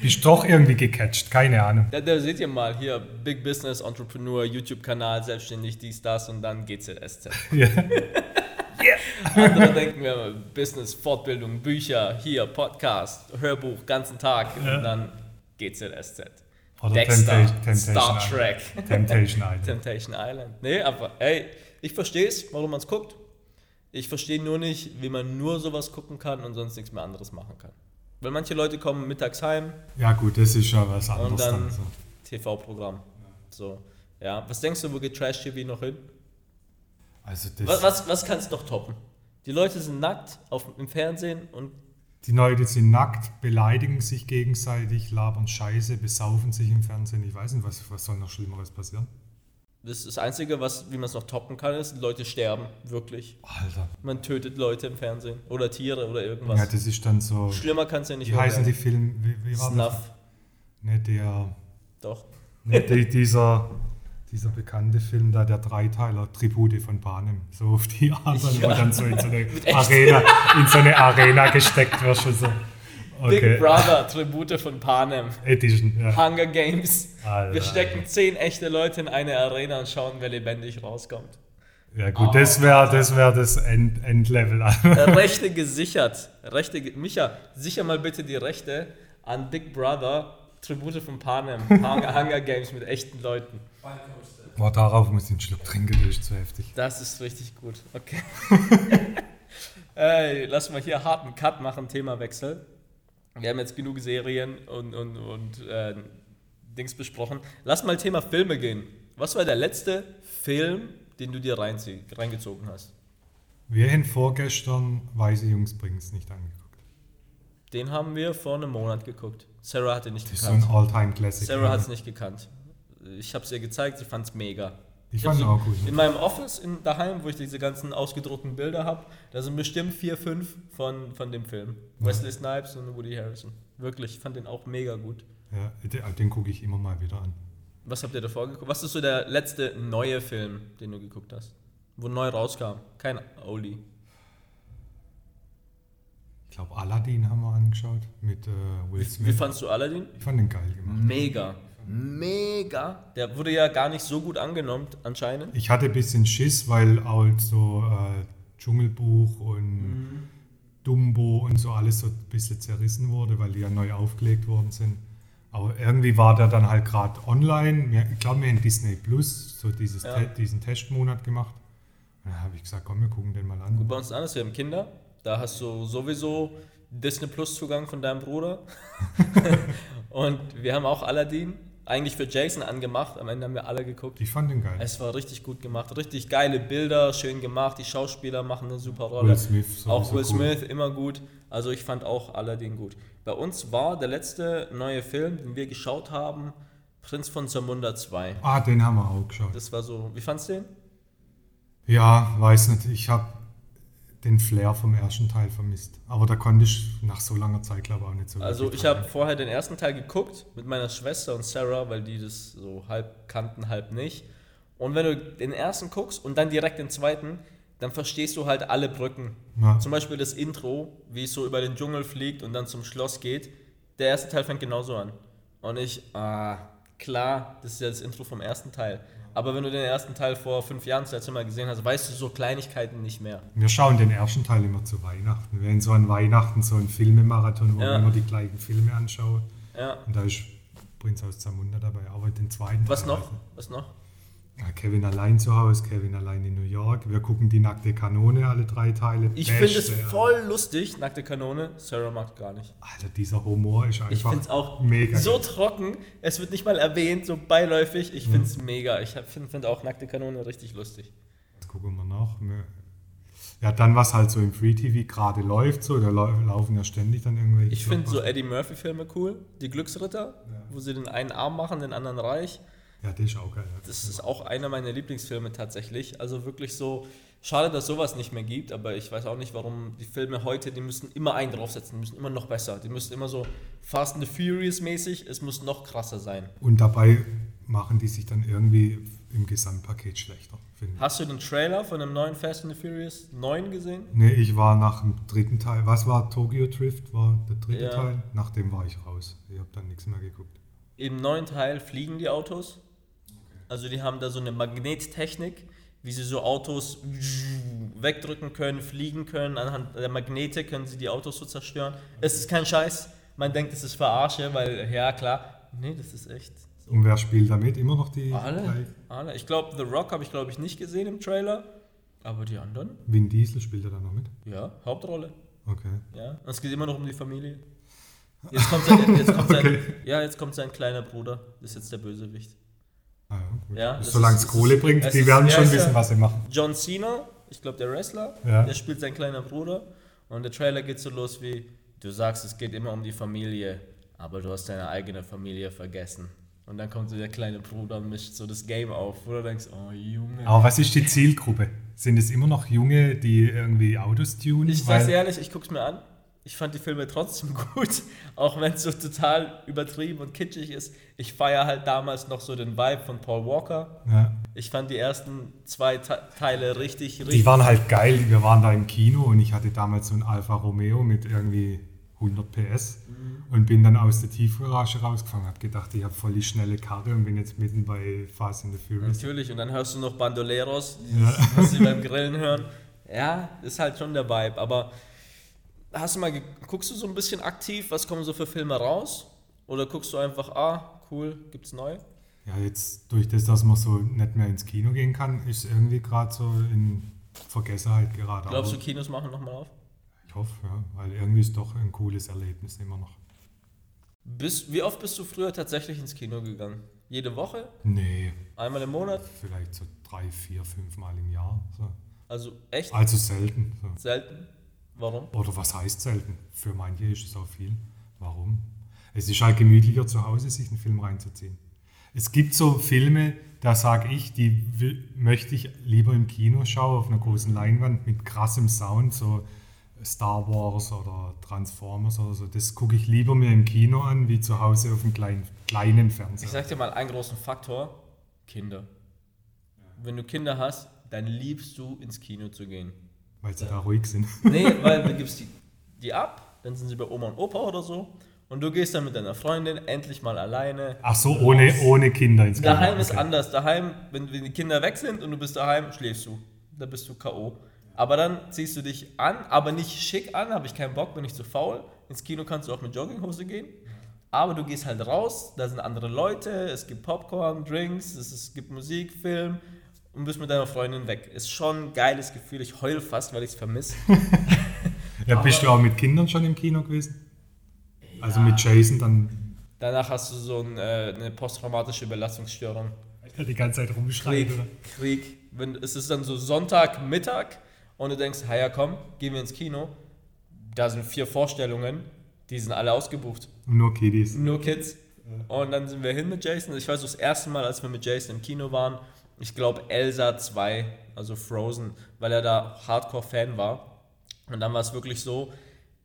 bist du doch irgendwie gecatcht, keine Ahnung. Da, da seht ihr mal hier, Big Business, Entrepreneur, YouTube-Kanal, selbstständig, dies, das und dann GZSZ. Ja. Andere denken wir immer, Business, Fortbildung, Bücher, hier, Podcast, Hörbuch, ganzen Tag und dann GZSZ. Oder Dexter, Temptation- Star Trek, Temptation Island. Temptation Island. Nee, aber ey, ich verstehe es, warum man es guckt. Ich verstehe nur nicht, wie man nur sowas gucken kann und sonst nichts mehr anderes machen kann. Weil manche Leute kommen mittags heim, Ja gut, das ist ja was Und anderes dann dann. so. TV-Programm. So, ja. Was denkst du, wo geht Trash TV noch hin? Also Was, was, was kannst du noch toppen? Die Leute sind nackt auf, im Fernsehen und Die Leute sind nackt, beleidigen sich gegenseitig, labern Scheiße, besaufen sich im Fernsehen. Ich weiß nicht, was, was soll noch Schlimmeres passieren? das, ist das Einzige, was, wie man es noch toppen kann, ist, Leute sterben. Wirklich. Alter. Man tötet Leute im Fernsehen. Oder Tiere oder irgendwas. Ja, das ist dann so. Schlimmer kann es ja nicht Wie heißen die werden. Filme? Wie, wie war das? Snuff. Ne, der, Doch. ne, die, dieser, dieser bekannte Film da, der Dreiteiler, Tribute von Panem. So auf die Art, wo Ja. dann so in so eine? Arena, in so eine Arena gesteckt wird. Schon so. Big Okay. Brother, Tribute von Panem. Edition, ja. Hunger Games. Alter. Wir stecken zehn echte Leute in eine Arena und schauen, wer lebendig rauskommt. Ja gut, das wäre das, wär das End, Endlevel. Rechte gesichert. Rechte, Micha, sicher mal bitte die Rechte an Big Brother, Tribute von Panem, Hunger, Games mit echten Leuten. Boah, darauf muss ich einen Schluck trinken, das ist zu heftig. Das ist richtig gut. Okay. Ey, lass mal hier harten Cut machen, Themawechsel. Wir haben jetzt genug Serien und, und, und äh, Dings besprochen. Lass mal Thema Filme gehen. Was war der letzte Film, den du dir reingezogen hast? Wir haben vorgestern Weiße Jungs bringen's nicht angeguckt. Den haben wir vor einem Ein geguckt. Sarah hat ihn nicht Das ist so ein gekannt. All-Time-Classic. Sarah hat es nicht gekannt. Ich habe es ihr gezeigt, sie fand es mega. Ich hab fand ihn auch gut. In meinem Office in, daheim, wo ich diese ganzen ausgedruckten Bilder habe, da sind bestimmt vier, fünf von, von dem Film. Wesley Snipes und Woody Harrison. Wirklich, ich fand den auch mega gut. Ja, den, den gucke ich immer mal wieder an. Was habt ihr davor geguckt? Was ist so der letzte neue Film, den du geguckt hast? Wo neu rauskam? Kein Oldie. Ich glaube, Aladdin haben wir angeschaut mit äh, Will Wie Smith. fandst du Aladdin? ich fand den geil gemacht. Mega. Mega. Der wurde ja gar nicht so gut angenommen, anscheinend. Ich hatte ein bisschen Schiss, weil auch so äh, Dschungelbuch und Mhm. Dumbo und so alles so ein bisschen zerrissen wurde, weil die ja neu aufgelegt worden sind. Aber irgendwie war der dann halt gerade online. Wir- Ich glaube, wir haben Disney Plus so dieses Ja. Te diesen Testmonat gemacht. Und da habe ich gesagt, komm, wir gucken den mal an. Bei uns ist anders, wir haben Kinder. Da hast du sowieso Disney Plus Zugang von deinem Bruder. und wir haben auch Aladdin eigentlich für Jason angemacht. Am Ende haben wir alle geguckt. Ich fand den geil. Es war richtig gut gemacht. Richtig geile Bilder, schön gemacht. Die Schauspieler machen eine super Rolle. Will Smith. auch Will cool. Smith immer gut. Also ich fand auch Aladdin gut. Bei uns war der letzte neue Film, den wir geschaut haben, Prinz von Zamunda 2. Ah, den haben wir auch geschaut. Das war so, wie fandst du den? Ja, weiß nicht. Ich habe den Flair vom ersten Teil vermisst. Aber da konnte ich nach so langer Zeit, glaube ich, auch nicht so Also ich habe vorher den ersten Teil geguckt mit meiner Schwester und Sarah, weil die das so halb kannten, halb nicht. Und wenn du den ersten guckst und dann direkt den zweiten, dann verstehst du halt alle Brücken. Ja. Zum Beispiel das Intro, wie es so über den Dschungel fliegt und dann zum Schloss geht. Der erste Teil fängt genauso an. Und ich, ah, klar, das ist ja das Intro vom ersten Teil. Aber wenn du den ersten Teil vor fünf Jahren das letzte Mal gesehen hast, weißt du so Kleinigkeiten nicht mehr. Wir schauen den ersten Teil immer zu Weihnachten. Wir haben so an Weihnachten so einen Filmemarathon, wo Ja. wir immer die gleichen Filme anschauen. Ja. Und da ist Prinz aus Zamunda dabei. Aber den zweiten Was Teil noch? ich Was noch? Ja, Kevin allein zu Hause, Kevin allein in New York. Wir gucken die nackte Kanone, alle drei Teile. Ich finde es voll lustig, nackte Kanone. Sarah mag gar nicht. Alter, dieser Humor ist einfach Ich finde es auch mega. so geil. trocken. Es wird nicht mal erwähnt, so beiläufig. Ich finde es mega. Ich finde find auch nackte Kanone richtig lustig. Jetzt gucken wir noch. Ja, dann was halt so im Free TV gerade läuft, so, da lau- laufen ja ständig dann irgendwelche. Ich finde so. Eddie Murphy-Filme cool. Die Glücksritter, wo sie den einen arm machen, den anderen reich. Ja, das ist auch geil. Das ist auch einer meiner Lieblingsfilme tatsächlich. Also wirklich so. Schade, dass sowas nicht mehr gibt, aber ich weiß auch nicht, warum die Filme heute, die müssen immer einen draufsetzen, die müssen immer noch besser. Die müssen immer so Fast and the Furious mäßig, es muss noch krasser sein. Und dabei machen die sich dann irgendwie im Gesamtpaket schlechter, finde ich. Hast du den Trailer von dem neuen Fast and the Furious 9 gesehen? Nee, ich war nach dem dritten Teil. Was war Tokyo Drift? War der dritte Ja. Teil? Nach dem war ich raus. Ich habe dann nichts mehr geguckt. Im neuen Teil fliegen die Autos. Also die haben da so eine Magnettechnik, wie sie so Autos wegdrücken können, fliegen können. Anhand der Magnete können sie die Autos so zerstören. Es ist kein Scheiß. Man denkt, es ist Verarsche, weil, ja klar, nee, das ist echt. So. Und wer spielt damit? Immer noch die Alle, alle. Ich glaube, The Rock habe ich, glaube ich, nicht gesehen im Trailer. Aber die anderen, Vin Diesel spielt er da noch mit? ja, Hauptrolle. Okay. Ja, und es geht immer noch um die Familie. Jetzt kommt sein, jetzt kommt sein, Okay. ja, jetzt kommt sein kleiner Bruder. Das ist jetzt der Bösewicht. Ah, ja. Ja, Solange ist- es Kohle ist- bringt, es die ist- werden ja, schon ist wissen, was sie machen. John Cena, ich glaube der Wrestler, Ja. der spielt sein kleiner Bruder. Und der Trailer geht so los wie, du sagst, es geht immer um die Familie, aber du hast deine eigene Familie vergessen. Und dann kommt so der kleine Bruder und mischt so das Game auf, wo du denkst, oh Junge. Aber was ist die Zielgruppe? Sind es immer noch Junge, die irgendwie Autos tunen? Ich sag's Weil- ehrlich, ich guck's mir an. Ich fand die Filme trotzdem gut, auch wenn es so total übertrieben und kitschig ist. Ich feiere halt damals noch so den Vibe von Paul Walker. Ja. Ich fand die ersten zwei Te Teile richtig, Die richtig. waren halt geil. Wir waren da im Kino und ich hatte damals so ein Alfa Romeo mit irgendwie 100 PS Mhm. und bin dann aus der Tiefgarage rausgefahren. Hab gedacht, ich habe voll die schnelle Karre und bin jetzt mitten bei Fast and the Furious. Natürlich, und dann hörst du noch Bandoleros, dieses, Ja. was sie beim Grillen hören. Ja, ist halt schon der Vibe. Aber hast du mal, guckst du so ein bisschen aktiv, was kommen so für Filme raus? Oder guckst du einfach, ah, cool, gibt's neu? Ja, jetzt durch das, dass man so nicht mehr ins Kino gehen kann, ist irgendwie gerade so in Vergessenheit gerade. Glaubst du, Kinos machen nochmal auf? Ich hoffe, ja, weil irgendwie ist doch ein cooles Erlebnis immer noch. Bist, wie oft bist du früher tatsächlich ins Kino gegangen? Jede Woche? Nee, Einmal im Monat? vielleicht so drei, vier, fünf Mal im Jahr. So. Also echt Also selten. So. selten? Warum? Oder was heißt selten? Für manche ist es auch viel. Warum? Es ist halt gemütlicher zu Hause, sich einen Film reinzuziehen. Es gibt so Filme, da sage ich, die will, möchte ich lieber im Kino schauen, auf einer großen Leinwand mit krassem Sound, so Star Wars oder Transformers oder so. Das gucke ich lieber mir im Kino an, wie zu Hause auf einem kleinen, kleinen Ich Fernseher. sag dir mal einen großen Faktor: Kinder. Wenn du Kinder hast, dann liebst du ins Kino zu gehen. Weil sie da ruhig sind. Nee, weil du gibst die, die ab, dann sind sie bei Oma und Opa oder so. Und du gehst dann mit deiner Freundin endlich mal alleine. Ach so, ohne, ohne Kinder ins Kino. Daheim ist Okay. anders. Daheim, wenn, wenn die Kinder weg sind und du bist daheim, schläfst du. Da bist du K.O. Aber dann ziehst du dich an, aber nicht schick an, habe ich keinen Bock, bin ich zu faul. Ins Kino kannst du auch mit Jogginghose gehen. Aber du gehst halt raus, da sind andere Leute, es gibt Popcorn, Drinks, es, es gibt Musik, Film und bist mit deiner Freundin weg. Ist schon ein geiles Gefühl. Ich heul fast, weil ich es vermisse. Ja, bist du auch mit Kindern schon im Kino gewesen? Also mit Jason dann Danach hast du so ein, äh, eine posttraumatische Belastungsstörung. die ganze Zeit rumschreit, Krieg, oder? Krieg. Wenn, es ist dann so Sonntagmittag und du denkst, ja komm, gehen wir ins Kino. Da sind vier Vorstellungen, die sind alle ausgebucht. Nur Kiddies. Nur Kids. Und dann sind wir hin mit Jason. Ich weiß, das erste Mal, als wir mit Jason im Kino waren, ich glaube Elsa 2, also Frozen, weil er da Hardcore-Fan war. Und dann war es wirklich so,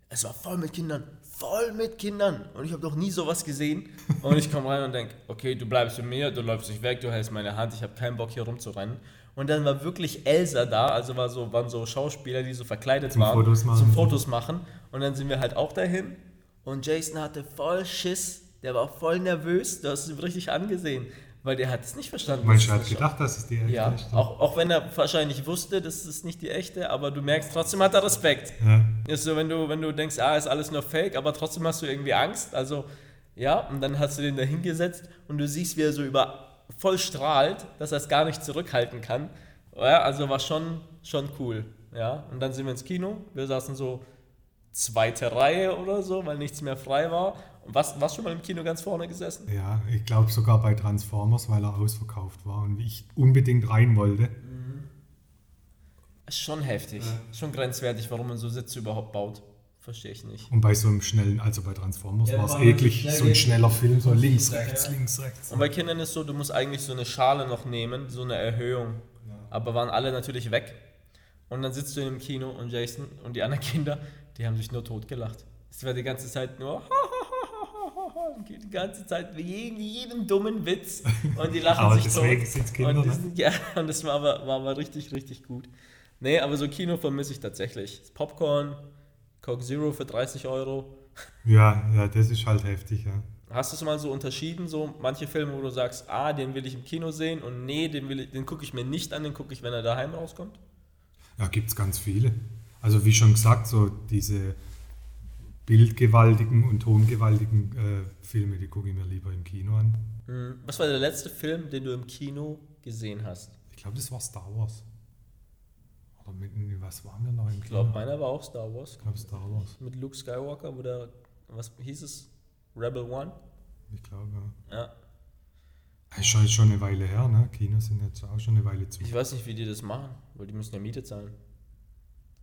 es war voll mit Kindern, voll mit Kindern. Und ich habe noch nie sowas gesehen. Und ich komme rein und denke, okay, du bleibst mit mir, du läufst nicht weg, du hältst meine Hand, ich habe keinen Bock hier rumzurennen. Und dann war wirklich Elsa da, also war so, waren so Schauspieler, die so verkleidet Zum waren. Fotos machen. Zum Fotos machen. Und dann sind wir halt auch dahin. Und Jason hatte voll Schiss, der war voll nervös, du hast ihn richtig angesehen, weil der hat es nicht verstanden. Manche dass hat gedacht, dass es die echte ja, ist. auch, auch wenn er wahrscheinlich wusste, das ist nicht die echte, aber du merkst, trotzdem hat er Respekt. Ja. Ist so, wenn du, wenn du denkst, ah, ist alles nur Fake, aber trotzdem hast du irgendwie Angst. Also, ja, und dann hast du den da hingesetzt und du siehst, wie er so über voll strahlt, dass er es gar nicht zurückhalten kann. Ja, also war schon, schon cool. Ja, und dann sind wir ins Kino. Wir saßen so zweite Reihe oder so, weil nichts mehr frei war. Was, warst du schon mal im Kino ganz vorne gesessen? Ja, ich glaube sogar bei Transformers, weil er ausverkauft war und ich unbedingt rein wollte. Ist schon heftig. Schon grenzwertig, warum man so Sitze überhaupt baut. Verstehe ich nicht. Und bei so einem schnellen, also bei Transformers Ja, war es eklig, schnell so ein schneller Film, so links, Schießer, rechts, ja. links, rechts. Und bei Kindern ist so, du musst eigentlich so eine Schale noch nehmen, so eine Erhöhung. Aber waren alle natürlich weg. Und dann sitzt du in dem Kino und Jason und die anderen Kinder, die haben sich nur totgelacht. Es war die ganze Zeit nur die ganze Zeit wegen jedem dummen Witz und die lachen Aber sich deswegen tot. sind's Kinder, und die ne? sind, Ja, und das war aber, war aber richtig, richtig gut. Nee, aber so Kino vermisse ich tatsächlich. Das Popcorn, Coke Zero für 30 Euro. Ja, ja, das ist halt heftig, ja. Hast du es mal so unterschieden, so manche Filme, wo du sagst, ah, den will ich im Kino sehen und nee, den, will ich- den gucke ich mir nicht an, den gucke ich, wenn er daheim rauskommt? Ja, gibt es ganz viele. Also wie schon gesagt, so diese bildgewaltigen und tongewaltigen äh, Filme, die gucke ich mir lieber im Kino an. Hm, Was war der letzte Film, den du im Kino gesehen hast? Ich glaube, das war Star Wars. Oder mit, was waren wir noch im Ich Kino? glaube, meiner war auch Star Wars. Ich glaube Star Wars. Mit Luke Skywalker, wo der, was hieß es? Rebel One? Ich glaube, ja. Ja. Ist schon, ist schon eine Weile her, ne? Kinos sind jetzt auch schon eine Weile zu. Ich weiß nicht, wie die das machen, weil die müssen ja Miete zahlen.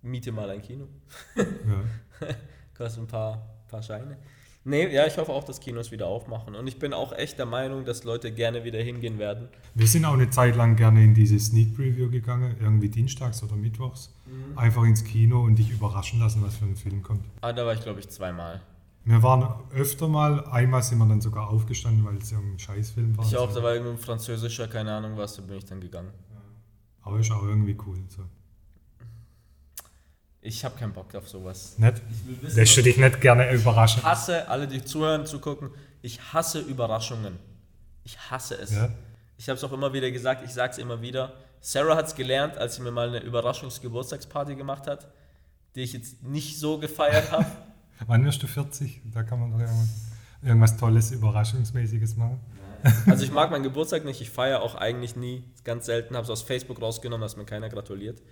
Miete mal ein Kino. Ja. Kostet ein paar, paar Scheine. Nee, ja, ich hoffe auch, dass Kinos wieder aufmachen. Und ich bin auch echt der Meinung, dass Leute gerne wieder hingehen werden. Wir sind auch eine Zeit lang gerne in diese Sneak Preview gegangen, irgendwie dienstags oder mittwochs. Mhm. Einfach ins Kino und dich überraschen lassen, was für ein Film kommt. Ah, da war ich, glaube ich, zweimal. Wir waren öfter mal, einmal sind wir dann sogar aufgestanden, weil es irgendein Scheißfilm war. Ich auch, da war irgendein französischer, keine Ahnung was, da bin ich dann gegangen. Aber ist auch irgendwie cool. So. Ich habe keinen Bock auf sowas. Nicht? Lässt du dich nicht gerne überraschen? Ich hasse, alle, die zuhören, zu gucken, ich hasse Überraschungen. Ich hasse es. Ja? Ich habe es auch immer wieder gesagt, ich sage es immer wieder. Sarah hat es gelernt, als sie mir mal eine Überraschungsgeburtstagsparty gemacht hat, die ich jetzt nicht so gefeiert habe. Wann wirst du 40? Da kann man doch irgendwas, irgendwas Tolles, Überraschungsmäßiges machen. Also ich mag meinen Geburtstag nicht, ich feiere auch eigentlich nie. Ganz selten, habe es aus Facebook rausgenommen, dass mir keiner gratuliert.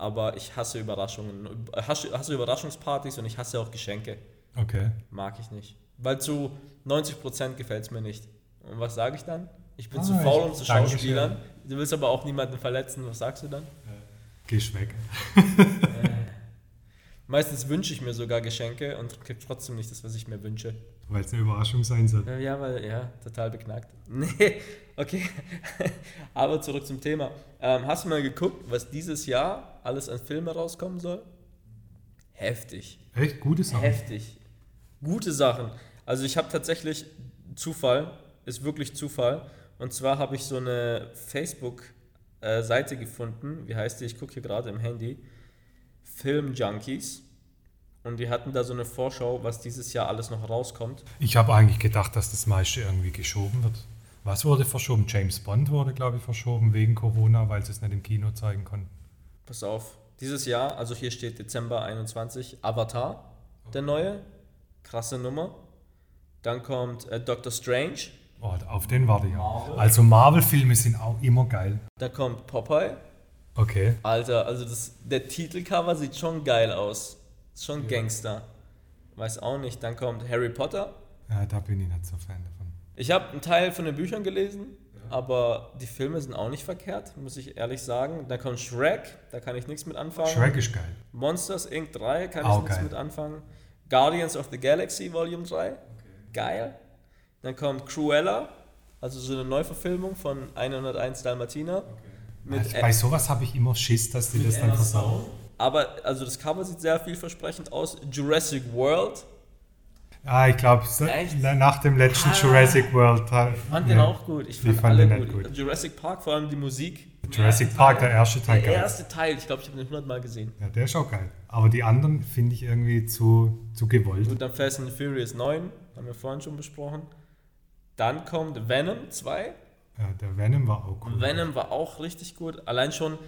Aber ich hasse Überraschungen. Hasse, hasse Überraschungspartys und ich hasse auch Geschenke. Okay. Mag ich nicht. Weil zu 90% gefällt es mir nicht. Und was sage ich dann? Ich bin Ah, zu faul, um zu. Schauspielern. Du willst aber auch niemanden verletzen. Was sagst du dann? Gehst weg. Meistens wünsche ich mir sogar Geschenke und kriege trotzdem nicht das, was ich mir wünsche. Weil es eine Überraschung sein soll. Äh, Ja, weil, ja, total beknackt. Nee, okay. Aber zurück zum Thema. Ähm, hast du mal geguckt, was dieses Jahr alles an Filmen rauskommen soll? Heftig. Echt gute Sache. Heftig. Gute Sachen. Also ich habe tatsächlich Zufall, ist wirklich Zufall. Und zwar habe ich so eine Facebook-Seite gefunden, wie heißt die? Ich gucke hier gerade im Handy. Film Junkies. Und die hatten da so eine Vorschau, was dieses Jahr alles noch rauskommt. Ich habe eigentlich gedacht, dass das meiste irgendwie geschoben wird. Was wurde verschoben? James Bond wurde, glaube ich, verschoben wegen Corona, weil sie es nicht im Kino zeigen konnten. Pass auf, dieses Jahr, also hier steht Dezember 21, Avatar, der neue. Krasse Nummer. Dann kommt äh, Doctor Strange. Oh, auf den warte ich auch. Also Marvel-Filme sind auch immer geil. Da kommt Popeye. Okay. Alter, also das, der Titelcover sieht schon geil aus. Ist schon Gangster. Weiß auch nicht. Dann kommt Harry Potter. Ja, da bin ich nicht so Fan davon. Ich habe einen Teil von den Büchern gelesen, aber die Filme sind auch nicht verkehrt, muss ich ehrlich sagen. Dann kommt Shrek, da kann ich nichts mit anfangen. Shrek ist geil. Monsters Inc. 3 kann ich Auch nichts geil. mit anfangen. Guardians of the Galaxy Volume 3. Geil. Dann kommt Cruella, also so eine Neuverfilmung von 101 Dalmatiner. Mit Also bei sowas habe ich immer Schiss, dass die das dann versauen. Aber, also das Cover sieht sehr vielversprechend aus. Jurassic World. Ah, ich glaube, nach dem letzten Ah. Jurassic World. Ich fand den auch gut. Ich Ich fand, fand alle den gut. gut. Jurassic Park, vor allem die Musik. Jurassic Park, der erste Teil. Der geil. erste Teil, ich glaube, ich habe den 100 Mal gesehen. Ja, der ist auch geil. Aber die anderen finde ich irgendwie zu, zu gewollt. Gut, dann Fast and the Furious 9, haben wir vorhin schon besprochen. Dann kommt Venom 2. Ja, der Venom war auch cool. Venom war auch richtig gut. Allein schon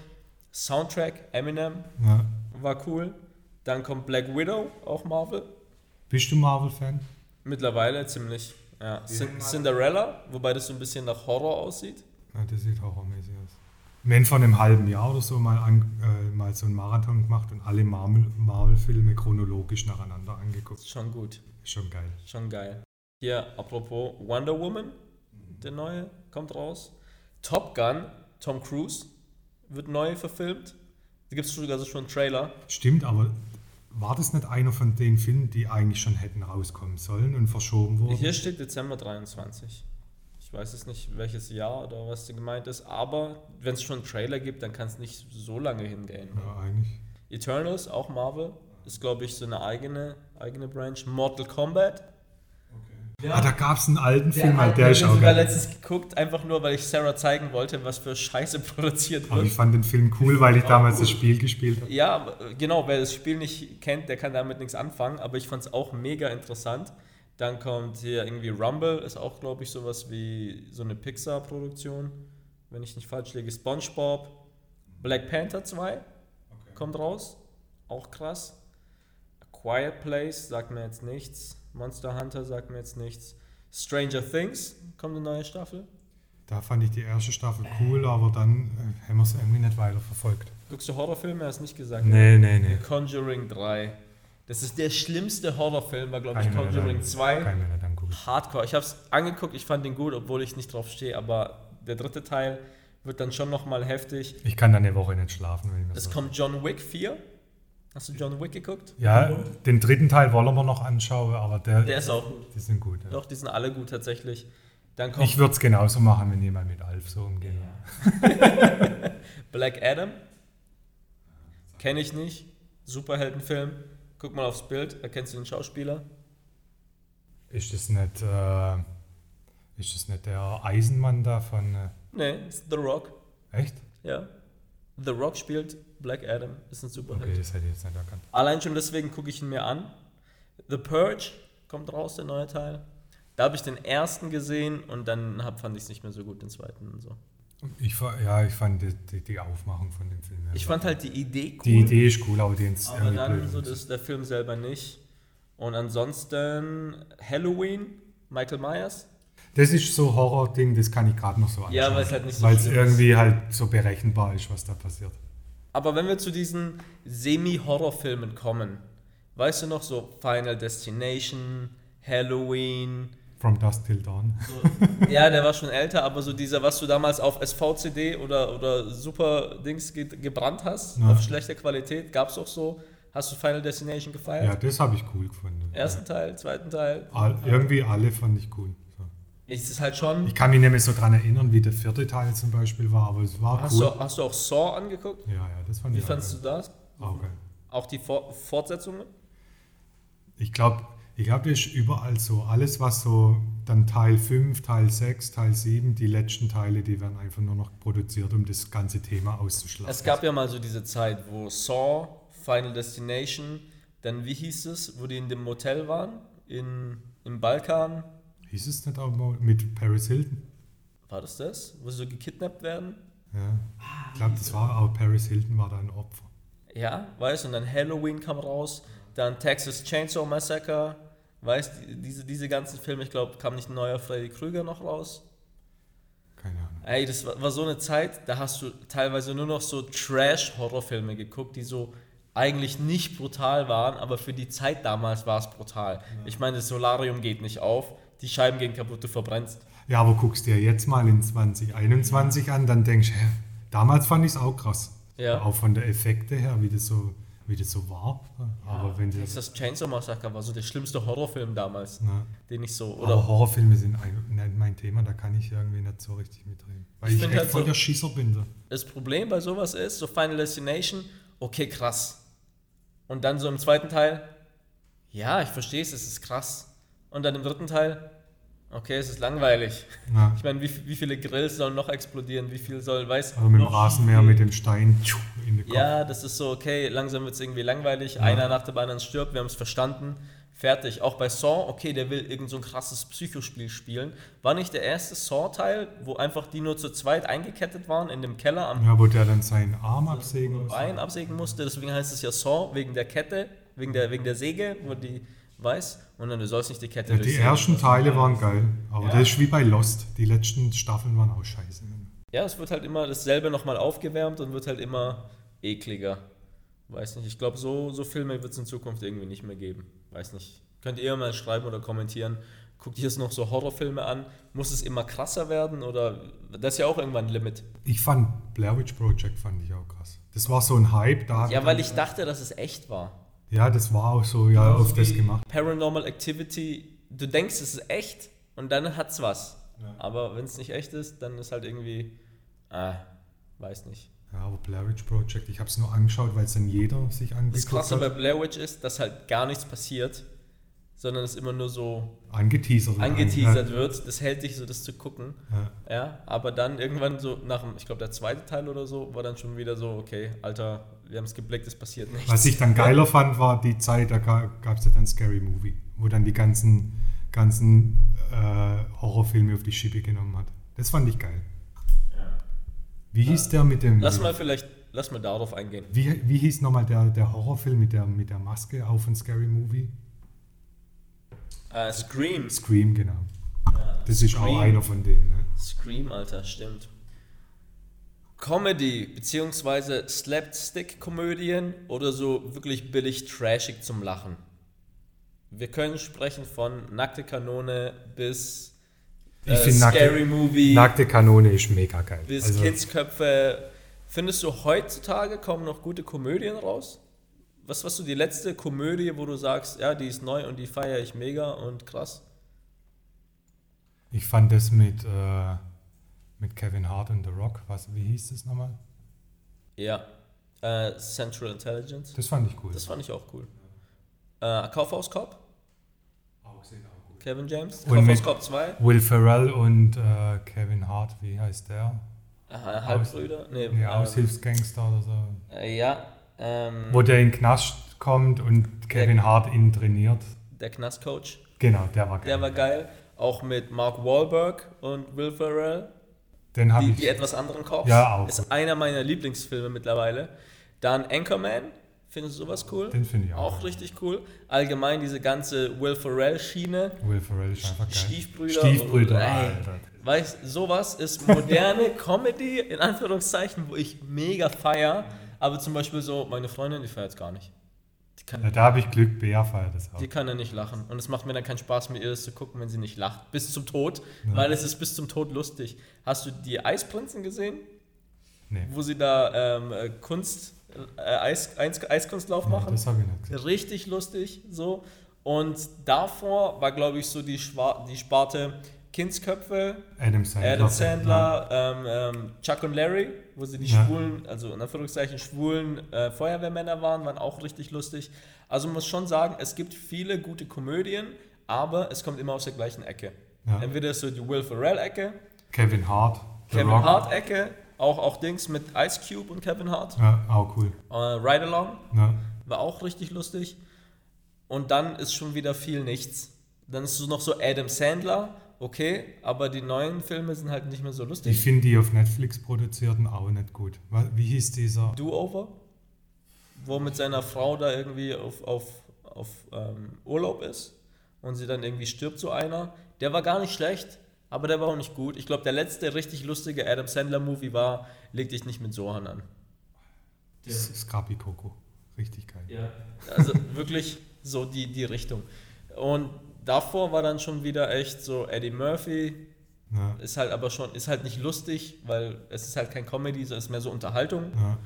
Soundtrack, Eminem Ja. war cool. Dann kommt Black Widow, auch Marvel. Bist du Marvel-Fan? Mittlerweile ziemlich. Ja. Cin- Cinderella, wobei das so ein bisschen nach Horror aussieht. Ja, das sieht horrormäßig aus. Haben vor einem halben Jahr oder so mal, an, äh, mal so einen Marathon gemacht und alle Marvel- Marvel-Filme chronologisch nacheinander angeguckt. Schon gut. Schon geil. Schon geil. Hier, apropos Wonder Woman, der neue, kommt raus. Top Gun, Tom Cruise, wird neu verfilmt. Da gibt es sogar so schon einen Trailer. Stimmt, aber war das nicht einer von den Filmen, die eigentlich schon hätten rauskommen sollen und verschoben wurden? Hier steht Dezember 23. Ich weiß jetzt nicht, welches Jahr oder was da gemeint ist, aber wenn es schon einen Trailer gibt, dann kann es nicht so lange hingehen. Ja, eigentlich. Eternals, auch Marvel, ist glaube ich so eine eigene, eigene Branch. Mortal Kombat. Ah, da gab es einen alten Film, hat halt, der ist auch sogar geil. letztens geguckt, einfach nur, weil ich Sarah zeigen wollte, was für Scheiße produziert Aber ich wird. fand den Film cool, weil ich damals das Spiel gespielt habe. Ja, aber, genau, wer das Spiel nicht kennt, der kann damit nichts anfangen, aber ich fand es auch mega interessant. Dann kommt hier irgendwie Rumble, ist auch, glaube ich, sowas wie so eine Pixar-Produktion, wenn ich nicht falsch liege. SpongeBob, Black Panther 2 kommt raus, auch krass. A Quiet Place sagt mir jetzt nichts. Monster Hunter sagt mir jetzt nichts. Stranger Things kommt eine neue Staffel. Da fand ich die erste Staffel cool, aber dann äh, haben wir es irgendwie nicht weiter verfolgt. Guckst du Horrorfilme? Hast nicht gesagt. Nee, nee, nee. Conjuring 3. Das ist der schlimmste Horrorfilm, war glaube ich mir Conjuring nicht- 2. Kann mir nicht angucken. Hardcore. Ich habe es angeguckt, ich fand den gut, obwohl ich nicht drauf stehe, aber der dritte Teil wird dann schon nochmal heftig. Ich kann dann eine Woche nicht schlafen, wenn ich Es kommt John Wick 4. Hast du John Wick geguckt? Ja, den dritten Teil wollen wir noch anschauen, aber der, Der ist auch gut. die sind gut. Ja. Doch, die sind alle gut tatsächlich. Dann kommt Ich würde es genauso machen, wenn jemand mit Alf so umgeht. Black Adam. Kenne ich nicht. Superheldenfilm. Guck mal aufs Bild, erkennst du den Schauspieler? Ist das nicht, äh, ist das nicht der Eisenmann da von. Äh, Nee, ist The Rock. echt? Ja. The Rock spielt Black Adam, ist ein Superheld. Okay, das hätte ich jetzt nicht erkannt. Allein schon deswegen gucke ich ihn mir an. The Purge kommt raus, der neue Teil. Da habe ich den ersten gesehen und dann hab, fand ich es nicht mehr so gut, den zweiten und so. Ich, ja, ich fand die, die, die Aufmachung von dem Film. Ich fand halt die Idee cool, die Idee ist cool, aber den aber irgendwie dann so das, der Film selber nicht. Und ansonsten Halloween, Michael Myers. Das ist so Horror-Ding, das kann ich gerade noch so anschauen. Ja, weil es halt nicht so Weil es schlimm ist. irgendwie halt so berechenbar ist, was da passiert. Aber wenn wir zu diesen Semi-Horrorfilmen kommen, weißt du noch so Final Destination, Halloween, From Dusk Till Dawn. Ja, der war schon älter, aber so dieser, was du damals auf SVCD oder, oder Super Dings ge gebrannt hast, Ja. auf schlechter Qualität, gab's auch so. Hast du Final Destination gefeiert? Ja, das habe ich cool gefunden. Ersten Teil, zweiten Teil. All, irgendwie alle fand ich cool. Es ist halt schon. Ich kann mich mehr so dran erinnern, wie der vierte Teil zum Beispiel war, aber es war Hast, cool. du, hast du auch Saw angeguckt? Ja, ja, das fand Wie ich fandest auch du das? Auch geil. Auch die For Fortsetzungen? Ich glaube, ich glaub, das ist überall so. Alles, was so dann Teil 5, Teil 6, Teil 7, die letzten Teile, die werden einfach nur noch produziert, um das ganze Thema auszuschlagen. Es gab ja mal so diese Zeit, wo Saw, Final Destination, dann wie hieß es, wo die in dem Motel waren? In, Im Balkan? Hieß es nicht auch mal mit Paris Hilton? War das das? Wo sie so gekidnappt werden? Ja. Ich glaube, das war auch Paris Hilton war da ein Opfer. Ja, weißt du, und dann Halloween kam raus, dann Texas Chainsaw Massacre, weißt du, diese, diese ganzen Filme, ich glaube, kam nicht ein neuer Freddy Krüger noch raus. Keine Ahnung. Ey, das war, war so eine Zeit, da hast du teilweise nur noch so Trash-Horrorfilme geguckt, die so eigentlich nicht brutal waren, aber für die Zeit damals war es brutal. Ich meine, das Solarium geht nicht auf, die Scheiben gehen kaputt, du verbrennst. Ja, aber guckst dir jetzt mal in 2021 an, dann denkst du, damals fand ich es auch krass. Ja. Auch von der Effekte her, wie das so, wie das so war. Aber wenn das, Das Chainsaw Massacre war so der schlimmste Horrorfilm damals, na, den ich so, aber oder Horrorfilme sind ein, nicht mein Thema, da kann ich irgendwie nicht so richtig mitreden. Weil Ich ich, echt halt voll so- der Schisser bin. So. Das Problem bei sowas ist, so Final Destination, okay, krass. Und dann so im zweiten Teil, ja, ich verstehe es, es ist krass. Und dann im dritten Teil, okay, es ist langweilig. Ja. Ich meine, wie, wie viele Grills sollen noch explodieren? Wie viel soll, weiß Also mit dem Rasenmäher, mit dem Stein. Ja, das ist so, okay, langsam wird es irgendwie langweilig. Einer nach dem anderen stirbt, wir haben es verstanden. Fertig. Auch bei Saw, okay, der will irgend so ein krasses Psychospiel spielen. War nicht der erste Saw-Teil, wo einfach die nur zu zweit eingekettet waren in dem Keller am Ja, wo der dann seinen Arm absägen muss. Bein absägen musste? Deswegen heißt es ja Saw, wegen der Kette, wegen der, wegen der Säge, wo die weiß. Und dann, du sollst nicht die Kette Ja, die ersten Teile waren geil, aber das ist wie bei Lost. Die letzten Staffeln waren auch scheiße. Ja, es wird halt immer dasselbe nochmal aufgewärmt und wird halt immer ekliger. Weiß nicht, ich glaube, so, so Filme wird es in Zukunft irgendwie nicht mehr geben. Weiß nicht. Könnt ihr mal schreiben oder kommentieren. Guckt ihr es noch so Horrorfilme an? Muss es immer krasser werden oder das ist ja auch irgendwann ein Limit? Ich fand Blair Witch Project fand ich auch krass. Das war so ein Hype da. Ja, weil ich dachte, dass es echt war. Ja, das war auch so, ja, auf das gemacht. Paranormal Activity, du denkst, es ist echt und dann hat's was. Aber wenn es nicht echt ist, dann ist halt irgendwie, ah, weiß nicht. Ja, aber Blair Witch Project, ich habe es nur angeschaut, weil es dann jeder sich Das angeguckt Krasse bei hat. Blair Witch ist, dass halt gar nichts passiert, sondern es immer nur so Angeteasert. angeteasert wird. Das hält dich so, das zu gucken. Ja. Ja, aber dann irgendwann so nach dem, ich glaube der zweite Teil oder so, war dann schon wieder so, okay, Alter, wir haben es geblickt, es passiert nichts. Was ich dann geiler fand, war die Zeit, da gab es ja dann Scary Movie, wo dann die ganzen, ganzen äh, Horrorfilme auf die Schippe genommen hat. Das fand ich geil. Wie hieß der mit dem. Lass mal vielleicht, lass mal darauf eingehen. Wie, wie hieß nochmal der, der Horrorfilm mit der, mit der Maske auf ein Scary Movie? Äh, Scream. Scream, genau. Das ist auch einer von denen. Ne? Scream, Alter, stimmt. Comedy, beziehungsweise Slapstick-Komödien oder so wirklich billig trashig zum Lachen. Wir können sprechen von Nackte Kanone bis äh, Scary nackte, Movie, nackte Kanone ist mega geil. bis Also, Kindsköpfe. Findest du heutzutage kommen noch gute Komödien raus? Was warst du die letzte Komödie, wo du sagst, ja, die ist neu und die feiere ich mega und krass? ich fand das mit, äh, mit Kevin Hart und The Rock, was, wie hieß das nochmal? Ja. Äh, Central Intelligence. Das fand ich cool. Das fand ich auch cool. Äh, Kaufhaus Cop, auch auch gut. Kevin James. Und Kaufhaus Cop 2. Will Ferrell und äh, Kevin Hart, wie heißt der? Äh, Halbbrüder. Nee, Nee, ähm, Aushilfsgangster oder so. äh, ja. Ähm, Wo der in den Knast kommt und Kevin Hart ihn trainiert. der Knastcoach. Genau, der war geil. Der war geil. Auch mit Mark Wahlberg und Will Ferrell. Den habe ich. die etwas anderen Cops. Ja, auch. Ist einer meiner Lieblingsfilme mittlerweile. Dann Anchorman. Findest du sowas cool? Den finde ich auch. Auch richtig cool. Allgemein diese ganze Will Ferrell-Schiene. Will Ferrell ist einfach geil. Stiefbrüder. Stiefbrüder, und, Alter. Weißt sowas ist moderne Comedy, in Anführungszeichen, wo ich mega feier. Aber zum Beispiel so, meine Freundin, die feiert es gar nicht. Die kann, Ja, da habe ich Glück, Bea feiert das auch. die kann ja nicht lachen. Und es macht mir dann keinen Spaß, mit ihr das zu gucken, wenn sie nicht lacht. Bis zum Tod. Weil es ist bis zum Tod lustig. Hast du die Eisprinzen gesehen? Nee, Wo sie da ähm, äh, Kunst, äh, Eis, Eis, Eiskunstlauf nee, machen? das habe ich nicht gesehen. Richtig lustig, so. Und davor war, glaube ich, so die, Schwa die Sparte Kindsköpfe, Adam Sandler. Adam Sandler, ähm, ähm, Chuck und Larry, wo sie die Ja. schwulen, also in Anführungszeichen schwulen äh, Feuerwehrmänner waren, waren auch richtig lustig. Also man muss schon sagen, es gibt viele gute Komödien, aber es kommt immer aus der gleichen Ecke. Ja. Entweder so die Will Ferrell-Ecke, Kevin Hart. The Kevin. Hart-Ecke, auch, auch Dings mit Ice Cube und Kevin Hart. Ja, auch cool. Äh, Ride Along Ja. war auch richtig lustig. Und dann ist schon wieder viel nichts. Dann ist es noch so Adam Sandler, okay, aber die neuen Filme sind halt nicht mehr so Ich lustig. finde die auf Netflix produzierten auch nicht gut. Wie hieß dieser? Do-Over, wo mit seiner Frau da irgendwie auf, auf, auf ähm, Urlaub ist und sie dann irgendwie stirbt, so einer. Der war gar nicht schlecht, aber der war auch nicht gut. Ich glaube, der letzte richtig lustige Adam Sandler-Movie war Leg dich nicht mit Sohan an. S- Scrappy Coco. Richtig geil. Also wirklich so die, die Richtung. Und davor war dann schon wieder echt so Eddie Murphy, Ja. ist halt aber schon, ist halt nicht lustig, weil es ist halt kein Comedy, sondern es ist mehr so Unterhaltung. Ja.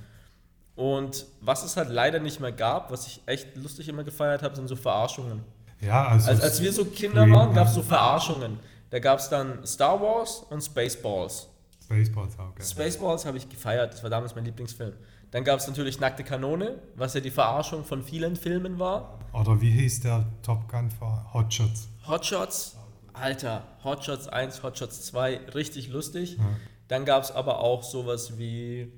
Und was es halt leider nicht mehr gab, was ich echt lustig immer gefeiert habe, sind so Verarschungen. ja, also. Als, als wir so Kinder Scream, waren, gab es so Verarschungen. Da gab es dann Star Wars und Spaceballs. Spaceballs geil. Spaceballs habe ich gefeiert, das war damals mein Lieblingsfilm. Dann gab es natürlich Nackte Kanone, was ja die Verarschung von vielen Filmen war. Oder wie hieß der Top Gun vor Hotshots? Hotshots, Alter, Hotshots 1, Hotshots 2, richtig lustig. Dann gab es aber auch sowas wie,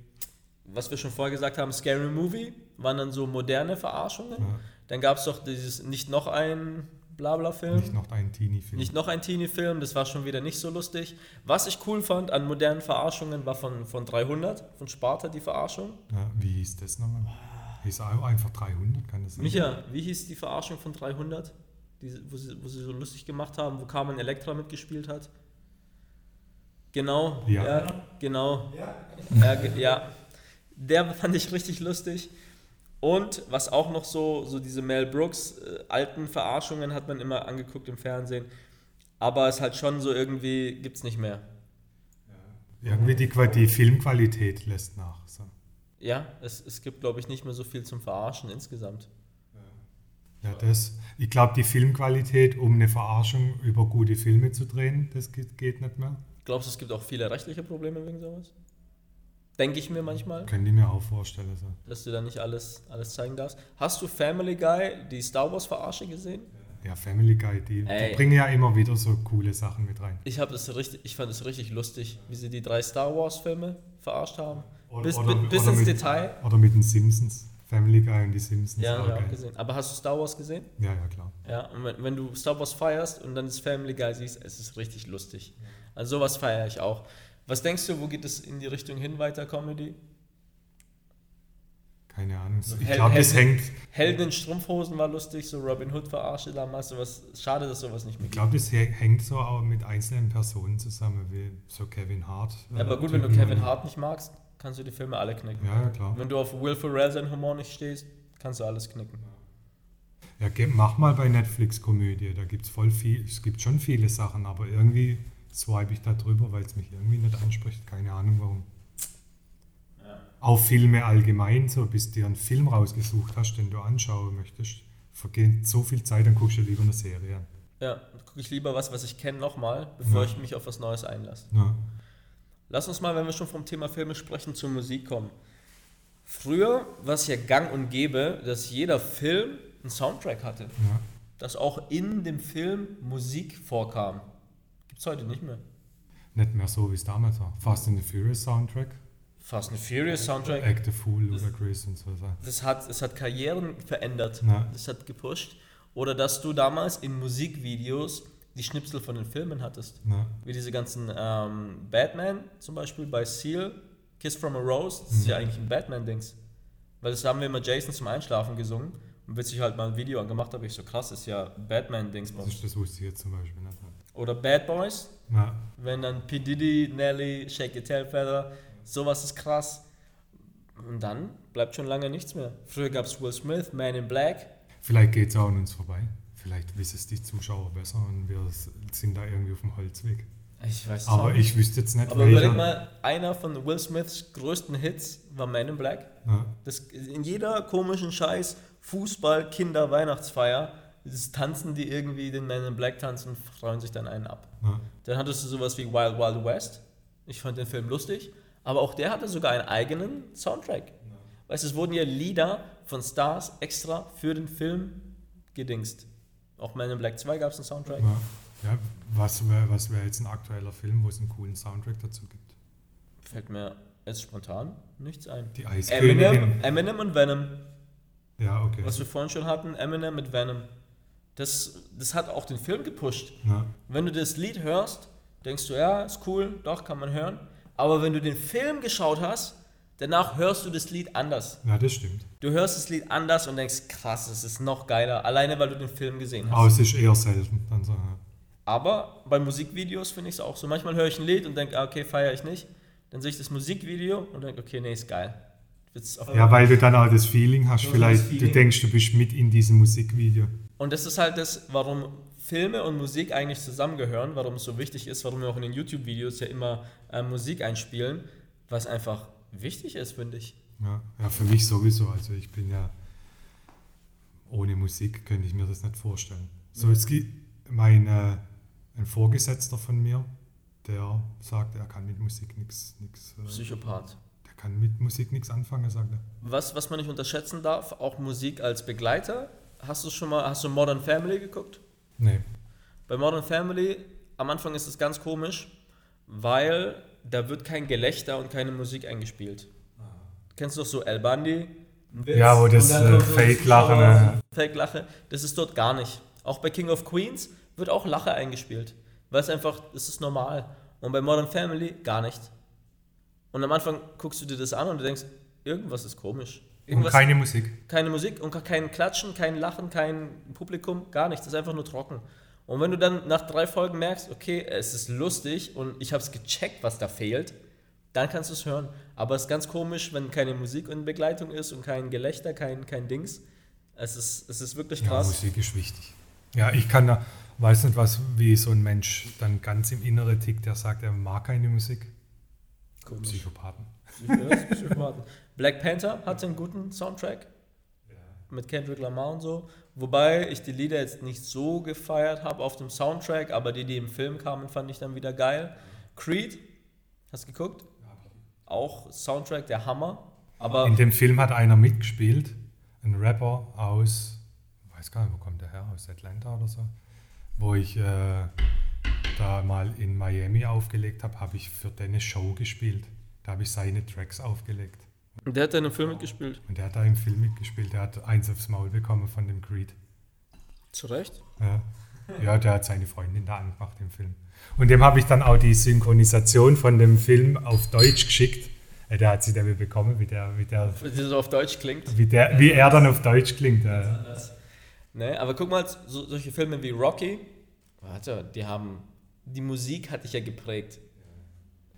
was wir schon vorher gesagt haben, Scary Movie, waren dann so moderne Verarschungen. Dann gab es doch dieses nicht noch ein Blabla-Film. Nicht noch ein Teenie-Film. Nicht noch ein Teenie-Film, das war schon wieder nicht so lustig. Was ich cool fand an modernen Verarschungen war von, von 300, von Sparta die Verarschung. Ja, wie hieß das nochmal? Hieß auch einfach 300, kann das sein? Micha, wie hieß die Verarschung von 300? Die, wo, sie, wo sie so lustig gemacht haben, wo Carmen Electra mitgespielt hat? Genau, Ja. genau. Ja. ge- ja. Der fand ich richtig lustig. Und was auch noch so, so diese Mel Brooks äh, alten Verarschungen hat man immer angeguckt im Fernsehen. Aber es halt schon so irgendwie, gibt's nicht mehr. Irgendwie die, die Filmqualität lässt nach. So. Ja, es, es gibt, glaube ich, nicht mehr so viel zum Verarschen insgesamt. Ja, das, ich glaube, die Filmqualität, um eine Verarschung über gute Filme zu drehen, das geht, geht nicht mehr. Glaubst du, es gibt auch viele rechtliche Probleme wegen sowas? Denke ich mir manchmal, Könnte ich mir auch vorstellen. So. dass du da nicht alles, alles zeigen darfst. Hast du Family Guy, die Star Wars Verarsche gesehen? Ja, Family Guy, die, die bringen ja immer wieder so coole Sachen mit rein. Ich habe das richtig, ich fand es richtig lustig, wie sie die drei Star Wars Filme verarscht haben. bis oder- bi- bis oder ins mit- Detail. Oder mit den Simpsons. Family Guy und die Simpsons. Ja, ja, auch gesehen. Aber hast du Star Wars gesehen? ja, ja, klar. Ja, und wenn, wenn du Star Wars feierst und dann das Family Guy siehst, es ist richtig lustig. Also sowas feiere ich auch. Was denkst du, wo geht es in die Richtung hin weiter, Comedy? Keine Ahnung. Ich glaube, das Helden- hängt, Helden in Strumpfhosen war lustig, so Robin Hood verarsche damals. Sowas, schade, dass sowas nicht mehr ich glaube, das hä- hängt so auch mit einzelnen Personen zusammen, wie so Kevin Hart. Ja, aber gut, wenn du. Kevin Hart nicht magst, kannst du die Filme alle knicken. Ja, ja, klar. Wenn du auf Will Ferrell sein Humor nicht stehst, kannst du alles knicken. Ja, mach mal bei Netflix Komödie, da gibt es voll viel, es gibt schon viele Sachen, aber irgendwie swipe ich da drüber, weil es mich irgendwie nicht anspricht, keine Ahnung warum. Auch Filme allgemein, so bis du dir einen Film rausgesucht hast, den du anschauen möchtest, vergeht so viel Zeit, dann guckst du lieber eine Serie an. Ja, dann gucke ich lieber was, was ich kenne, nochmal, bevor Ja. ich mich auf was Neues einlasse. Ja. Lass uns mal, wenn wir schon vom Thema Filme sprechen, zur Musik kommen. Früher war es ja gang und gäbe, dass jeder Film einen Soundtrack hatte. Ja. Dass auch in dem Film Musik vorkam. Gibt es heute nicht mehr. Nicht mehr so, wie es damals war. Fast and the Furious Soundtrack, Fast and Furious Soundtrack. Act the Fool, Ludacris und so. so. Das hat, es hat Karrieren verändert. Ja. Das hat gepusht. Oder dass du damals in Musikvideos die Schnipsel von den Filmen hattest. Ja. Wie diese ganzen ähm, Batman zum Beispiel bei Seal, Kiss from a Rose, das ist ja eigentlich ein Batman-Dings. Weil das haben wir immer Jason zum Einschlafen gesungen. Und bis ich halt mal ein Video angemacht habe, ich so krass, ist ja Batman-Dings. Das, das wusste ich jetzt zum Beispiel nicht. Oder Bad Boys, Ja. wenn dann P. Diddy, Nelly, Shake Your Tail Feather, sowas ist krass. Und dann bleibt schon lange nichts mehr. Früher gab es Will Smith, Man in Black. Vielleicht geht es auch an uns vorbei. Vielleicht wissen es die Zuschauer besser und wir sind da irgendwie auf dem Holzweg. Ich weiß es Aber ich wüsste jetzt nicht, Aber welcher- überleg mal, einer von Will Smiths größten Hits war Man in Black. Ja. Das, in jeder komischen Scheiß Fußball, Kinder, Weihnachtsfeier, das tanzen die irgendwie den Man in Black tanzen, freuen sich dann einen ab. Ja. Dann hattest du sowas wie Wild Wild West. Ich fand den Film lustig, aber auch der hatte sogar einen eigenen Soundtrack. Weißt du, es wurden ja Lieder von Stars extra für den Film gedingst. Auch Man in Black 2 gab es einen Soundtrack. Ja. Ja, was wäre was wär jetzt ein aktueller Film, wo es einen coolen Soundtrack dazu gibt? Fällt mir jetzt spontan nichts ein. Die Eiskönigin. Eminem, Eminem und Venom. Ja, okay. Was wir vorhin schon hatten, Eminem mit Venom. Das, das hat auch den Film gepusht. Ja. Wenn du das Lied hörst, denkst du, ja, ist cool, doch, kann man hören. Aber wenn du den Film geschaut hast, danach hörst du das Lied anders. ja, das stimmt. Du hörst das Lied anders und denkst, krass, es ist noch geiler, alleine weil du den Film gesehen hast. Aber es ist eher selten. Dann so, ja. Aber bei Musikvideos finde ich es auch so. Manchmal höre ich ein Lied und denke, ah, okay, feiere ich nicht. Dann sehe ich das Musikvideo und denke, okay, nee, ist geil. Ja, weil du dann auch das Feeling hast. Vielleicht, das du Feeling. denkst, du bist mit in diesem Musikvideo. Und das ist halt das, warum Filme und Musik eigentlich zusammengehören, warum es so wichtig ist, warum wir auch in den YouTube-Videos ja immer äh, Musik einspielen, was einfach wichtig ist, finde ich. Ja, ja, für mich sowieso. Also ich bin ja ohne Musik könnte ich mir das nicht vorstellen. So, es gibt mein, äh, ein Vorgesetzter von mir, der sagt, er kann mit Musik nichts. Äh, Psychopath. der kann mit Musik nichts anfangen, sagt er. Was, was man nicht unterschätzen darf, auch Musik als Begleiter. Hast du schon mal, hast du Modern Family geguckt? Nee. Bei Modern Family, am Anfang ist es ganz komisch, weil da wird kein Gelächter und keine Musik eingespielt. Kennst du doch so El Bandi? Ja, wo das äh, Fake-Lachen. Äh, Fake-Lache, das ist dort gar nicht. Auch bei King of Queens wird auch Lache eingespielt. Weil es einfach, das ist normal. Und bei Modern Family gar nicht. Und am Anfang guckst du dir das an und du denkst, irgendwas ist komisch. Und Irgendwas, keine Musik. keine Musik und kein Klatschen, kein Lachen, kein Publikum, gar nichts. Das ist einfach nur trocken. Und wenn du dann nach drei Folgen merkst, okay, es ist lustig und ich habe es gecheckt, was da fehlt, dann kannst du es hören. Aber es ist ganz komisch, wenn keine Musik in Begleitung ist und kein Gelächter, kein, kein Dings. Es ist, es ist wirklich Ja, krass. Musik ist wichtig. Ja, ich kann da, weiß nicht, was, wie so ein Mensch dann ganz im Innere tickt, der sagt, er mag keine Musik. Komisch. Psychopathen. Black Panther hatte einen guten Soundtrack mit Kendrick Lamar und so. Wobei ich die Lieder jetzt nicht so gefeiert habe auf dem Soundtrack, aber die, die im Film kamen, fand ich dann wieder geil. Creed, hast du geguckt? Auch Soundtrack der Hammer. Aber In dem Film hat einer mitgespielt, ein Rapper aus, weiß gar nicht, wo kommt der her, aus Atlanta oder so, wo ich äh, da mal in Miami aufgelegt habe, habe ich für den eine Show gespielt. Da habe ich seine Tracks aufgelegt. der hat in einem Film mitgespielt. Und der hat da im Film mitgespielt, der hat eins aufs Maul bekommen von dem Creed. Zu Recht? Ja. ja, der hat seine Freundin da angemacht im Film. Und dem habe ich dann auch die Synchronisation von dem Film auf Deutsch geschickt. Äh, Der hat sie damit bekommen, wie, der, wie, der, Wie das auf Deutsch klingt. wie, der, wie er dann auf Deutsch klingt. äh. Ne, aber guck mal, so, solche Filme wie Rocky, warte, die haben, die Musik hat dich ja geprägt.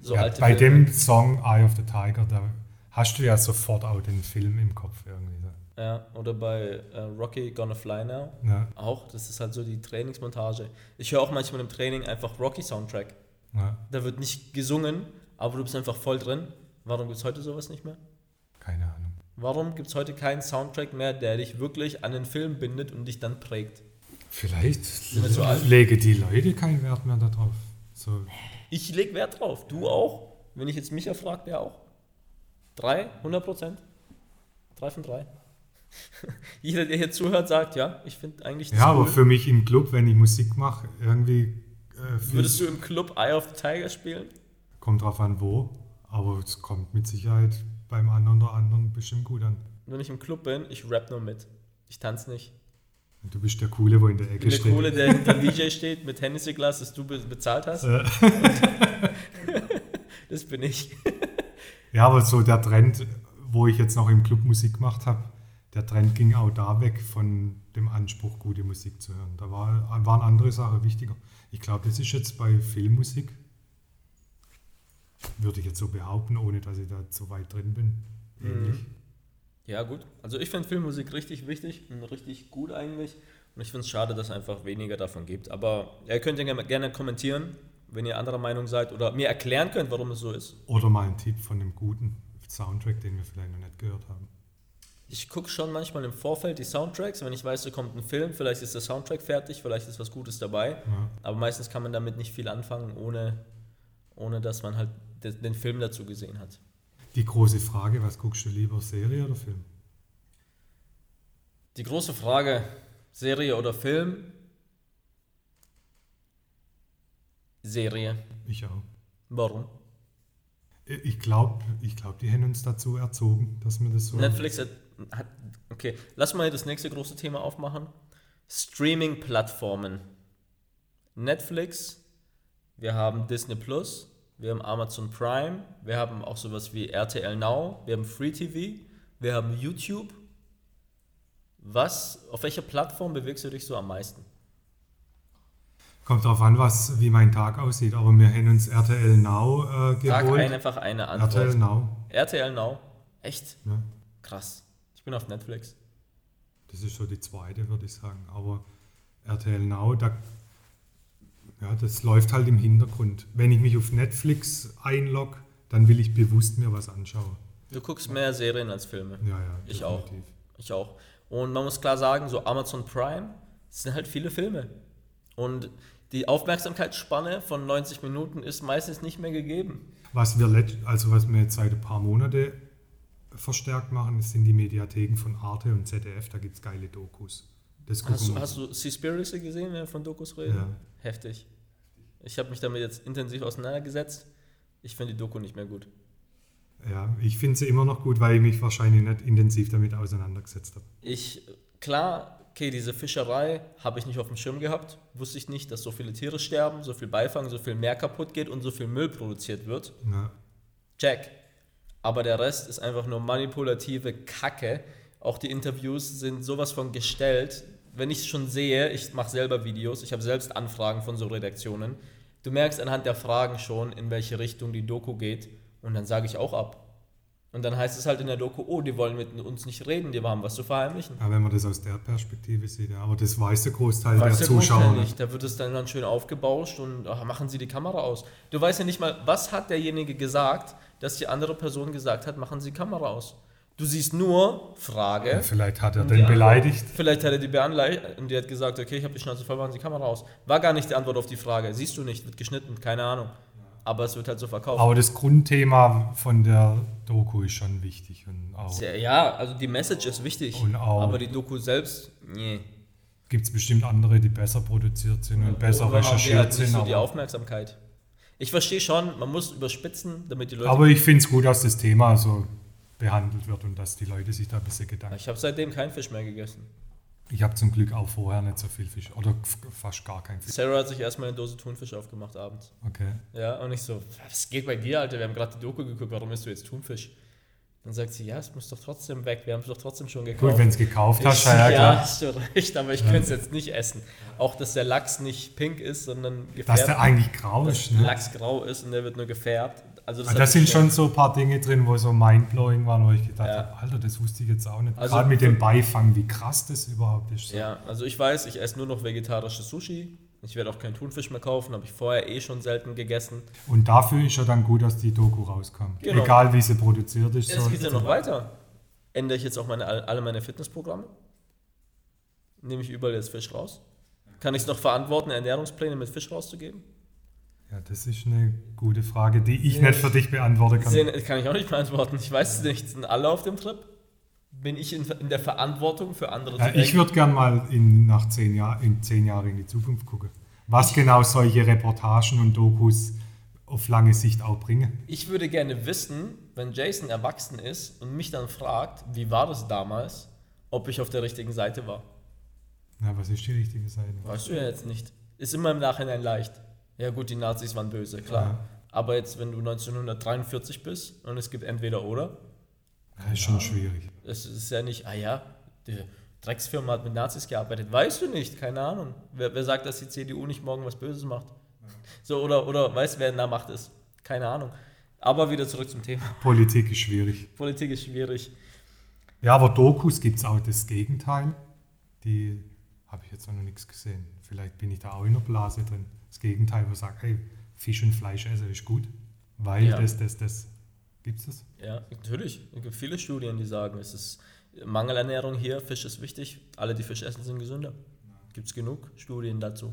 So Ja, bei Filme. dem Song Eye of the Tiger, da hast du ja sofort auch den Film im Kopf irgendwie. Ja, oder bei äh, Rocky Gonna Fly Now. Ja, Auch, das ist halt so die Trainingsmontage. Ich höre auch manchmal im Training einfach Rocky-Soundtrack. ja, Da wird nicht gesungen, aber du bist einfach voll drin. Warum gibt es heute sowas nicht mehr? keine Ahnung. Warum gibt es heute keinen Soundtrack mehr, der dich wirklich an den Film bindet und dich dann prägt? Vielleicht lege die Leute keinen Wert mehr darauf. So, Ich leg Wert drauf. Du auch? Wenn ich jetzt Micha frage, der auch? Drei? 100 Prozent? Drei von drei. Jeder, der hier zuhört, sagt, ja, ich finde eigentlich ja, aber cool. für mich im Club, wenn ich Musik mache, irgendwie äh, Würdest du im Club Eye of the Tiger spielen? kommt drauf an, wo. Aber es kommt mit Sicherheit beim anderen oder anderen bestimmt gut an. Wenn ich im Club bin, ich rap nur mit. Ich tanze nicht. Du bist der Coole, wo in der Ecke bin der steht. Coole, der hinter dem DJ steht mit Hennessy-Glas, das du be bezahlt hast. Äh. das bin ich. Ja, aber so der Trend, wo ich jetzt noch im Club Musik gemacht habe, der Trend ging auch da weg von dem Anspruch, gute Musik zu hören. Da war, waren andere Sachen wichtiger. Ich glaube, das ist jetzt bei Filmmusik, würde ich jetzt so behaupten, ohne dass ich da zu weit drin bin. Ähnlich. Ja, gut. Also ich finde Filmmusik richtig wichtig und richtig gut eigentlich. Und ich finde es schade, dass es einfach weniger davon gibt. Aber ja, ihr könnt ja gerne- kommentieren, wenn ihr anderer Meinung seid oder mir erklären könnt, warum es so ist. Oder mal ein Tipp von einem guten Soundtrack, den wir vielleicht noch nicht gehört haben. Ich gucke schon manchmal im Vorfeld die Soundtracks, wenn ich weiß, da kommt ein Film, vielleicht ist der Soundtrack fertig, vielleicht ist was Gutes dabei. Ja. Aber meistens kann man damit nicht viel anfangen, ohne, ohne dass man halt de- den Film dazu gesehen hat. Die große Frage, was guckst du lieber, Serie oder Film? Die große Frage, Serie oder Film? Serie. Ich auch. Warum? Ich glaube, ich glaub, die haben uns dazu erzogen, dass wir das so... Netflix hat, hat. Okay, lass mal das nächste große Thema aufmachen. Streaming-Plattformen. Netflix, wir haben Disney Plus, wir haben Amazon Prime, wir haben auch sowas wie RTL Now, wir haben Free TV, wir haben YouTube. Was, auf welcher Plattform bewegst du dich so am meisten? Kommt drauf an, was, wie mein Tag aussieht, aber wir haben uns RTL Now äh, Sag geholt. ein, einfach eine Antwort. RTL Now. RTL Now. Echt? Ja. Krass. Ich bin auf Netflix. Das ist so die zweite, würde ich sagen. Aber RTL Now, da, ja, das läuft halt im Hintergrund. Wenn ich mich auf Netflix einlogge, dann will ich bewusst mir was anschauen. Du guckst mehr Serien als Filme. Ja, ja, Ich auch. definitiv. Ich auch. Und man muss klar sagen, so Amazon Prime, sind halt viele Filme. Und die Aufmerksamkeitsspanne von 90 Minuten ist meistens nicht mehr gegeben. Was wir, also was wir jetzt seit ein paar Monaten verstärkt machen, sind die Mediatheken von Arte und ZDF. Da gibt es geile Dokus. Das Hast du, hast du Seaspiracy gesehen, wenn wir von Dokus reden? Ja. Heftig. Ich habe mich damit jetzt intensiv auseinandergesetzt. Ich finde die Doku nicht mehr gut. Ja, ich finde sie immer noch gut, weil ich mich wahrscheinlich nicht intensiv damit auseinandergesetzt habe. Ich, klar, okay, diese Fischerei habe ich nicht auf dem Schirm gehabt. Wusste ich nicht, dass so viele Tiere sterben, so viel Beifang, so viel Meer kaputt geht und so viel Müll produziert wird. Ja. Check. Aber der Rest ist einfach nur manipulative Kacke. Auch die Interviews sind sowas von gestellt. Wenn ich es schon sehe, ich mache selber Videos, ich habe selbst Anfragen von so Redaktionen. Du merkst anhand der Fragen schon, in welche Richtung die Doku geht. Und dann sage ich auch ab. Und dann heißt es halt in der Doku, oh, die wollen mit uns nicht reden, die haben was zu verheimlichen. Aber wenn man das aus der Perspektive sieht, ja, aber das weiß der Großteil Weiß der der Zuschauer Großteil nicht. nicht. Da wird es dann, dann schön aufgebauscht und ach, machen Sie die Kamera aus. Du weißt ja nicht mal, was hat derjenige gesagt, dass die andere Person gesagt hat, machen Sie Kamera aus. Du siehst nur Frage. Ja, vielleicht hat er und den die Antwort. beleidigt. Vielleicht hat er die beanleitet und die hat gesagt, okay, ich habe die Schnauze voll, machen Sie Kamera aus. War gar nicht die Antwort auf die Frage. Siehst du nicht, wird geschnitten, keine Ahnung. Aber es wird halt so verkauft. Aber das Grundthema von der Doku ist schon wichtig. Und auch Sehr- Ja, also die Message ist wichtig. Und auch- aber die Doku selbst, nee. gibt es bestimmt andere, die besser produziert sind und besser die halt recherchiert nicht sind. so die Aufmerksamkeit. Ich verstehe schon, man muss überspitzen, damit die Leute aber ich finde es gut, dass das Thema so behandelt wird und dass die Leute sich da ein bisschen Gedanken Ich habe seitdem keinen Fisch mehr gegessen. Ich habe zum Glück auch vorher nicht so viel Fisch oder fast gar kein Fisch. Sarah hat sich erstmal eine Dose Thunfisch aufgemacht abends. Okay. Ja, und ich so, was geht bei dir, Alter? Wir haben gerade die Doku geguckt, warum isst du jetzt Thunfisch? Dann sagt sie, ja, es muss doch trotzdem weg, wir haben es doch trotzdem schon gekauft. Gut, wenn es gekauft hast, ja, ja, klar. hast du recht, aber ich könnte es jetzt nicht essen. Auch, dass der Lachs nicht pink ist, sondern Dass gefärbt. der eigentlich grau dass ist. Ne? Lachs grau ist und der wird nur gefärbt. Also das Aber hat da sind schon so ein paar Dinge drin, wo so mindblowing waren, wo ich gedacht Ja. habe, Alter, das wusste ich jetzt auch nicht. Also- Gerade mit dem Beifang, wie krass das überhaupt ist. Ja, also ich weiß, ich esse nur noch vegetarisches Sushi. Ich werde auch keinen Thunfisch mehr kaufen, habe ich vorher eh schon selten gegessen. Und dafür ist ja dann gut, dass die Doku rauskam. Genau. Egal wie sie produziert ist. Es so- geht ja noch weiter. Ändere ich jetzt auch meine, alle meine Fitnessprogramme? Nehme ich überall jetzt Fisch raus? Kann ich es noch verantworten, Ernährungspläne mit Fisch rauszugeben? Ja, das ist eine gute Frage, die ich nicht für dich beantworten kann. Sehen, kann ich auch nicht beantworten. Ich weiß es nicht. Sind alle auf dem Trip? Bin ich in, in der Verantwortung für andere Ja, ich würde gern mal in, nach zehn, Jahr, in zehn Jahren in die Zukunft gucken. Was genau solche Reportagen und Dokus auf lange Sicht auch bringen. Ich würde gerne wissen, wenn Jason erwachsen ist und mich dann fragt, wie war das damals, ob ich auf der richtigen Seite war. Ja, was ist die richtige Seite? Weißt du ja jetzt nicht. Ist immer im Nachhinein leicht. Ja gut, die Nazis waren böse, klar. Ja. Aber jetzt, wenn du 1943 bist und es gibt entweder oder, Das ist schon schwierig. es ist ja nicht, ah ja, die Drecksfirma hat mit Nazis gearbeitet. Weißt du nicht, keine Ahnung. Wer, wer sagt, dass die CDU nicht morgen was Böses macht? So, oder, oder weißt wer in der Macht ist? Keine Ahnung. Aber wieder zurück zum Thema. Politik ist schwierig. Politik ist schwierig. Ja, aber Dokus gibt es auch das Gegenteil. Die habe ich jetzt noch nichts gesehen. Vielleicht bin ich da auch in der Blase drin. Das Gegenteil, wo sagt, hey, Fisch und Fleisch essen ist gut. Weil Ja. das, das, das. Gibt's das? Ja, natürlich. Es gibt viele Studien, die sagen, es ist Mangelernährung hier, Fisch ist wichtig, alle, die Fisch essen, sind gesünder. Gibt es genug Studien dazu.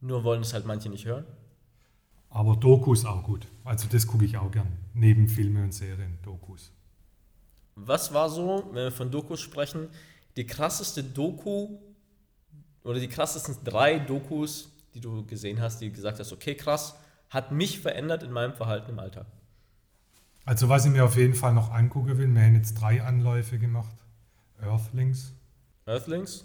Nur wollen es halt manche nicht hören. Aber Dokus auch gut. Also das gucke ich auch gern. Neben Filme und Serien, Dokus. Was war so, wenn wir von Dokus sprechen, die krasseste Doku oder die krassesten drei Dokus, die du gesehen hast, die gesagt hast, okay, krass, hat mich verändert in meinem Verhalten im Alltag? Also was ich mir auf jeden Fall noch angucken will, wir haben jetzt drei Anläufe gemacht. Earthlings, Earthlings?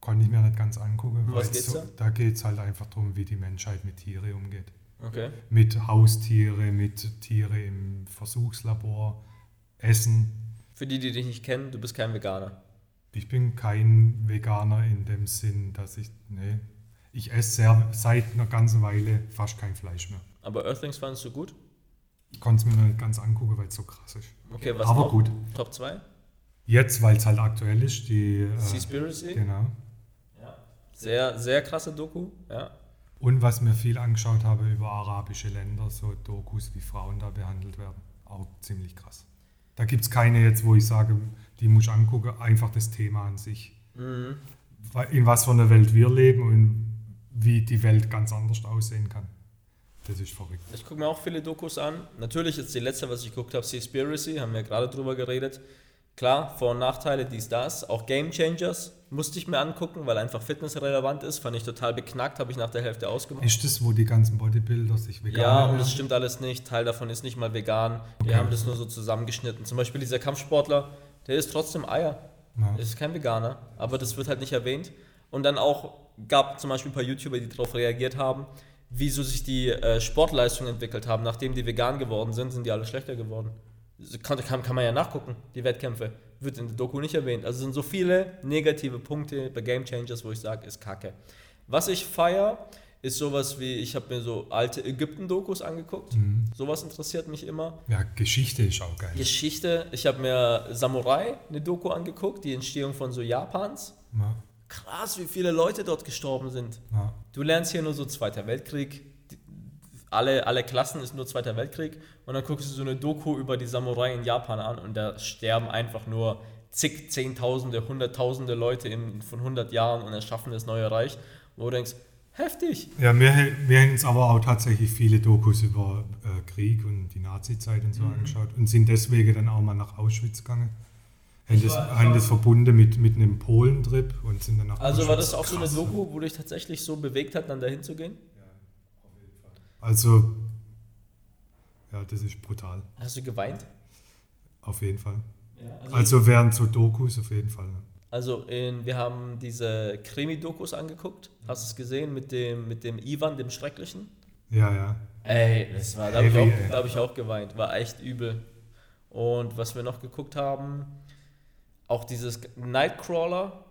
konnte ich mir nicht ganz angucken. Was weil geht's so, da geht es halt einfach darum, wie die Menschheit mit Tieren umgeht. Okay. Mit Haustiere, mit Tiere im Versuchslabor, Essen. Für die, die dich nicht kennen, du bist kein Veganer. Ich bin kein Veganer in dem Sinn, dass ich, nee, ich esse sehr, seit einer ganzen Weile fast kein Fleisch mehr. Aber Earthlings fandest du gut? Ich konnte es mir noch nicht ganz angucken, weil es so krass ist. Okay, was Aber noch? gut. Top 2? Jetzt, weil es halt aktuell ist, die... Äh, Seaspiracy? genau. Sehr, sehr krasse Doku, ja. Und was mir viel angeschaut habe über arabische Länder, so Dokus, wie Frauen da behandelt werden. Auch ziemlich krass. Da gibt es keine jetzt, wo ich sage, die muss ich angucken, einfach das Thema an sich. Mhm. In was für einer Welt wir leben und wie die Welt ganz anders aussehen kann. Das ist verrückt. Ich gucke mir auch viele Dokus an. Natürlich ist die letzte, was ich geguckt habe, Seaspiracy, haben wir gerade drüber geredet. Klar, Vor- und Nachteile, dies, das. Auch Game Changers musste ich mir angucken, weil einfach Fitness relevant ist. Fand ich total beknackt, habe ich nach der Hälfte ausgemacht. Ist das, wo die ganzen Bodybuilder sich vegan Ja, und das stimmt alles nicht. Teil davon ist nicht mal vegan. Die Okay. haben das nur so zusammengeschnitten. Zum Beispiel dieser Kampfsportler, der isst trotzdem Eier. Ja. Ist kein Veganer, aber das wird halt nicht erwähnt. Und dann auch gab zum Beispiel ein paar YouTuber, die darauf reagiert haben, wieso sich die äh, Sportleistungen entwickelt haben. Nachdem die vegan geworden sind, sind die alle schlechter geworden. Kann, kann, kann man ja nachgucken, die Wettkämpfe. Wird in der Doku nicht erwähnt. Also sind so viele negative Punkte bei Game Changers, wo ich sage, ist kacke. Was ich feier, ist sowas wie, ich habe mir so alte Ägypten-Dokus angeguckt. Sowas interessiert mich immer. Ja, Geschichte ist auch geil. Geschichte, ich habe mir Samurai, eine Doku angeguckt, die Entstehung von so Japans. Ja, Krass, wie viele Leute dort gestorben sind. ja. Du lernst hier nur so Zweiter Weltkrieg, alle, alle Klassen ist nur Zweiter Weltkrieg und dann guckst du so eine Doku über die Samurai in Japan an und da sterben einfach nur zig, Zehntausende, Hunderttausende Leute in, von 100 Jahren und erschaffen das neue Reich, wo du denkst, heftig. Ja, wir, wir haben uns aber auch tatsächlich viele Dokus über äh, Krieg und die Nazi-Zeit und so Mhm. angeschaut und sind deswegen dann auch mal nach Auschwitz gegangen. Haben das, haben das verbunden mit, mit einem Polentrip und sind dann nach Also war das auch so eine Krass. Doku, wo dich tatsächlich so bewegt hat, dann dahin zu gehen? Also, ja, das ist brutal. Hast du geweint? Auf jeden Fall. also, Also während so Dokus auf jeden Fall. Also in, wir haben diese Krimi-Dokus angeguckt. Hast du es gesehen mit dem, mit dem Ivan, dem Schrecklichen? Ja, ja. Ey, das war, da habe ich, auch- da hab ich auch geweint. War echt übel. Und was wir noch geguckt haben, auch dieses Nightcrawler,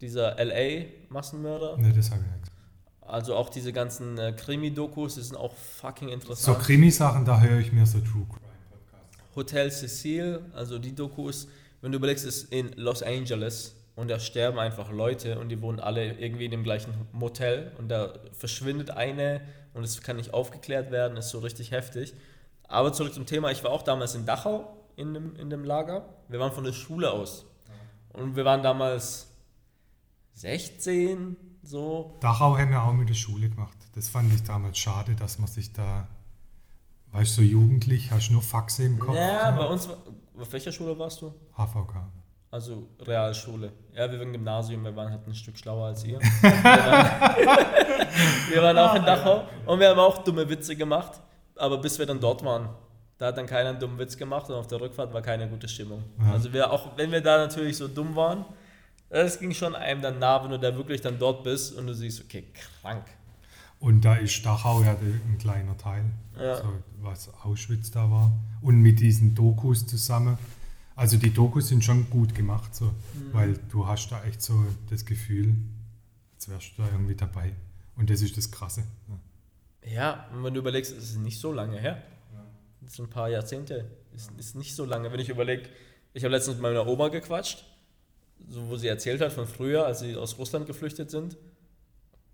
dieser LA-Massenmörder. Ne, das habe ich nicht. Also auch diese ganzen äh, Krimi-Dokus, die sind auch fucking So interessant. Krimi-Sachen, da höre ich mir so True Crime Podcasts. Hotel Cecil, also die Dokus, wenn du überlegst, ist in Los Angeles und da sterben einfach Leute und die wohnen alle irgendwie in dem gleichen Motel und da verschwindet eine und es kann nicht aufgeklärt werden, ist so richtig heftig. Aber zurück zum Thema, ich war auch damals in Dachau in dem, in dem Lager. Wir waren von der Schule aus und wir waren damals 16, so. Dachau haben wir auch mit der Schule gemacht. Das fand ich damals schade, dass man sich da, weißt du, so jugendlich, hast nur Faxe im Kopf. Ja, bei uns, war, auf welcher Schule warst du? HVK. Also Realschule. Ja, wir waren Gymnasium, wir waren halt ein Stück schlauer als ihr. Wir waren, wir waren auch in Dachau und wir haben auch dumme Witze gemacht, aber bis wir dann dort waren, da hat dann keiner einen dummen Witz gemacht und auf der Rückfahrt war keine gute Stimmung. Ja. Also wir, auch wenn wir da natürlich so dumm waren, das ging schon einem dann nah, wenn du da wirklich dann dort bist und du siehst, okay, krank. Und da ist Dachau ja ein kleiner Teil, Ja. so, was Auschwitz da war. Und mit diesen Dokus zusammen. Also die Dokus sind schon gut gemacht, so, Mhm. weil du hast da echt so das Gefühl, jetzt wärst du da irgendwie dabei. Und das ist das Krasse. Ja. Ja, und wenn du überlegst, es ist nicht so lange her. Sind ein paar Jahrzehnte. Ist, ist nicht so lange. Wenn ich überlege, ich habe letztens mit meiner Oma gequatscht, so, wo sie erzählt hat von früher, als sie aus Russland geflüchtet sind.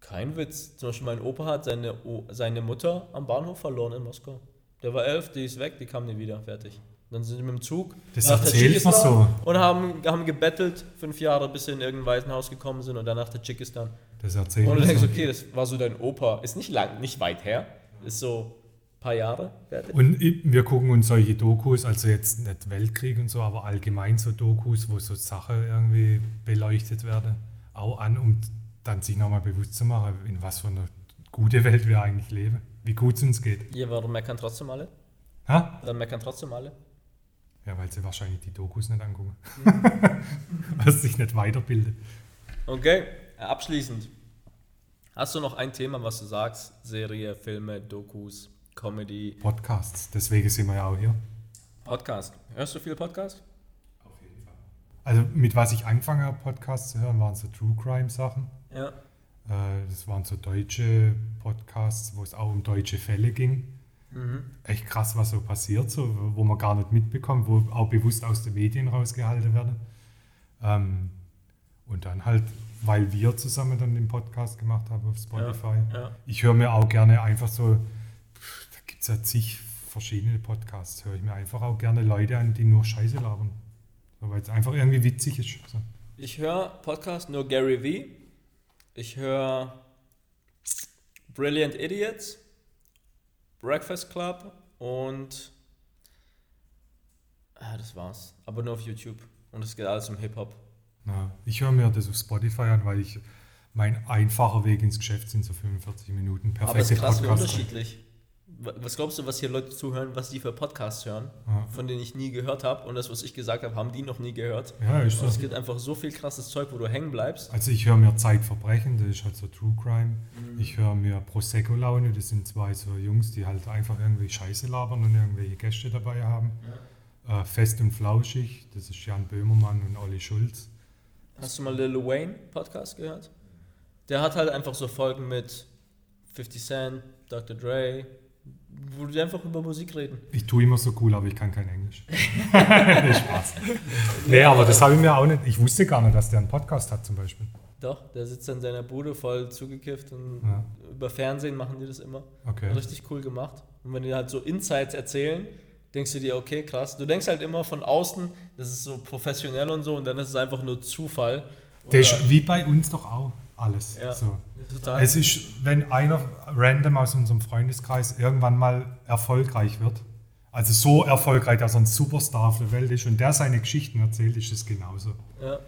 Kein Witz. Zum Beispiel mein Opa hat seine, O- seine Mutter am Bahnhof verloren in Moskau. Der war elf, die ist weg, die kam nie wieder. Fertig. Dann sind sie mit dem Zug Das erzählt man so. und haben, haben gebettelt, fünf Jahre, bis sie in irgendein Waisenhaus gekommen sind und dann nach Tadschikistan. Das erzählt Und du denkst, so. okay, das war so dein Opa. Ist nicht lang, nicht weit her. Ist so paar Jahre fertig. Und wir gucken uns solche Dokus, also jetzt nicht Weltkrieg und so, aber allgemein so Dokus, wo so Sachen irgendwie beleuchtet werden, auch an, um dann sich nochmal bewusst zu machen, in was für eine gute Welt wir eigentlich leben, wie gut es uns geht. Ja, warum meckern trotzdem alle? Ha? Dann meckern trotzdem alle. Ja, weil sie wahrscheinlich die Dokus nicht angucken. Mhm. weil sie sich nicht weiterbilden. Okay, abschließend. Hast du noch ein Thema, was du sagst? Serie, Filme, Dokus, Comedy, Podcasts, deswegen sind wir ja auch hier. Podcast. Hörst du viel Podcast? Also mit was ich angefangen habe, Podcasts zu hören, waren so True Crime Sachen. Ja. Äh, Das waren so deutsche Podcasts, wo es auch um deutsche Fälle ging. Echt krass, was so passiert, so, wo man gar nicht mitbekommt, wo auch bewusst aus den Medien rausgehalten werden. Ähm, und dann halt, weil wir zusammen dann den Podcast gemacht haben auf Spotify. Ja. Ich höre mir auch gerne einfach so, gibt es ja zig verschiedene Podcasts, höre ich mir einfach auch gerne Leute an, die nur Scheiße labern. So, weil es einfach irgendwie witzig ist. So. Ich höre Podcast nur Gary Vee. Ich höre Brilliant Idiots Breakfast Club und ah, das war's. Aber nur auf YouTube. Und es geht alles um Hip-Hop. Ja, ich höre mir das auf Spotify an, weil ich mein einfacher Weg ins Geschäft sind so 45 Minuten. Perfekte Aber es ist krass wie Podcast. unterschiedlich. Wa- Was glaubst du, was hier Leute zuhören, was die für Podcasts hören, Ja. von denen ich nie gehört habe und das, was ich gesagt habe, haben die noch nie gehört. Ja, Und es gibt einfach so viel krasses Zeug, wo du hängen bleibst. Also ich höre mir Zeitverbrechen, das ist halt so True Crime. Mhm. Ich höre mir Prosecco Laune, das sind zwei so Jungs, die halt einfach irgendwie Scheiße labern und irgendwelche Gäste dabei haben. Äh, Fest und Flauschig, das ist Jan Böhmermann und Olli Schulz. Hast du mal Lil Wayne Podcast gehört? Der hat halt einfach so Folgen mit 50 Cent, Dr. Dre, wo die einfach über Musik reden. Ich tue immer so cool, aber ich kann kein Englisch. nee, Spaß. Nee, aber das habe ich mir auch nicht. Ich wusste gar nicht, dass der einen Podcast hat zum Beispiel. Doch, der sitzt in seiner Bude voll zugekifft und Ja. über Fernsehen machen die das immer. Okay. Richtig cool gemacht. Und wenn die halt so Insights erzählen, denkst du dir, okay, krass. Du denkst halt immer von außen, das ist so professionell und so und dann ist es einfach nur Zufall. Der ist wie bei uns doch auch alles. Ja. So. Es ist, wenn einer random aus unserem Freundeskreis irgendwann mal erfolgreich wird, also so erfolgreich, dass er ein Superstar auf der Welt ist und der seine Geschichten erzählt, ist es genauso. ja.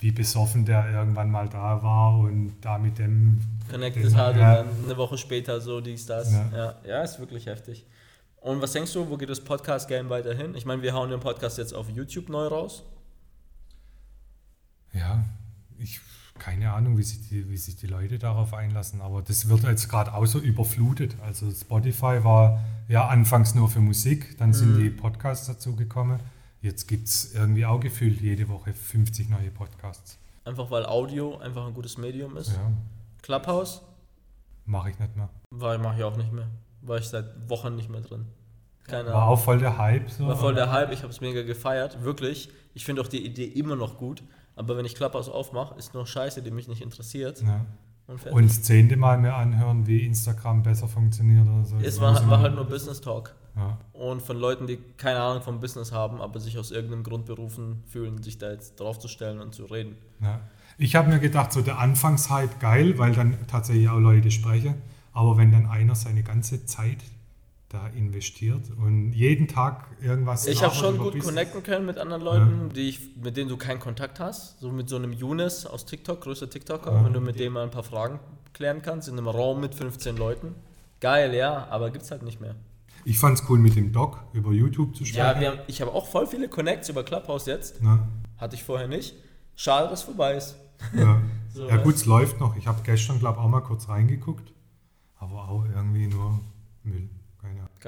Wie besoffen der irgendwann mal da war und da mit dem. connected den- hat ja. und dann eine Woche später so dies, das. Ja. Ja. ja, ist wirklich heftig. Und was denkst du, wo geht das Podcast-Game weiterhin? Ich meine, wir hauen den Podcast jetzt auf YouTube neu raus. Ja, ich keine Ahnung, wie sich, die, wie sich die Leute darauf einlassen, aber das wird jetzt gerade auch so überflutet. Also Spotify war ja anfangs nur für Musik, dann sind die Podcasts dazu gekommen. Jetzt gibt es irgendwie auch gefühlt jede Woche 50 neue Podcasts. Einfach weil Audio einfach ein gutes Medium ist. Ja, Clubhouse mache ich nicht mehr. war mache ich auch nicht mehr. War ich seit Wochen nicht mehr drin. Keine War Ahnung. auch voll der Hype. So. War voll der Hype, ich habe es mega gefeiert, wirklich. Ich finde auch die Idee immer noch gut, aber wenn ich Clubhouse aufmache, ist nur Scheiße, die mich nicht interessiert. Ja. Und. Und das zehnte Mal mir anhören, wie Instagram besser funktioniert oder so. es war, war halt nur Business Talk. Ja. Und von Leuten, die keine Ahnung vom Business haben, aber sich aus irgendeinem Grund berufen fühlen, sich da jetzt draufzustellen und zu reden. Ja. Ich habe mir gedacht, so der Anfangshype geil, weil dann tatsächlich auch Leute sprechen. Aber wenn dann einer seine ganze Zeit da investiert und jeden Tag irgendwas. Ich habe schon gut connecten können mit anderen Leuten, die ich, mit denen du keinen Kontakt hast. So mit so einem Younes aus TikTok, größter TikToker, Ja. wenn du mit dem mal ein paar Fragen klären kannst, in einem Raum mit 15 Leuten. Geil, ja, aber gibt's halt nicht mehr. Ich fand es cool, mit dem Doc über YouTube zu sprechen. Ja, wir haben, ich habe auch voll viele Connects über Clubhouse jetzt. Ne? Hatte ich vorher nicht. Schade, dass es vorbei ist. Ja, So, ja gut, es läuft noch. Ich habe gestern, glaube ich, auch mal kurz reingeguckt. Aber auch irgendwie nur Müll.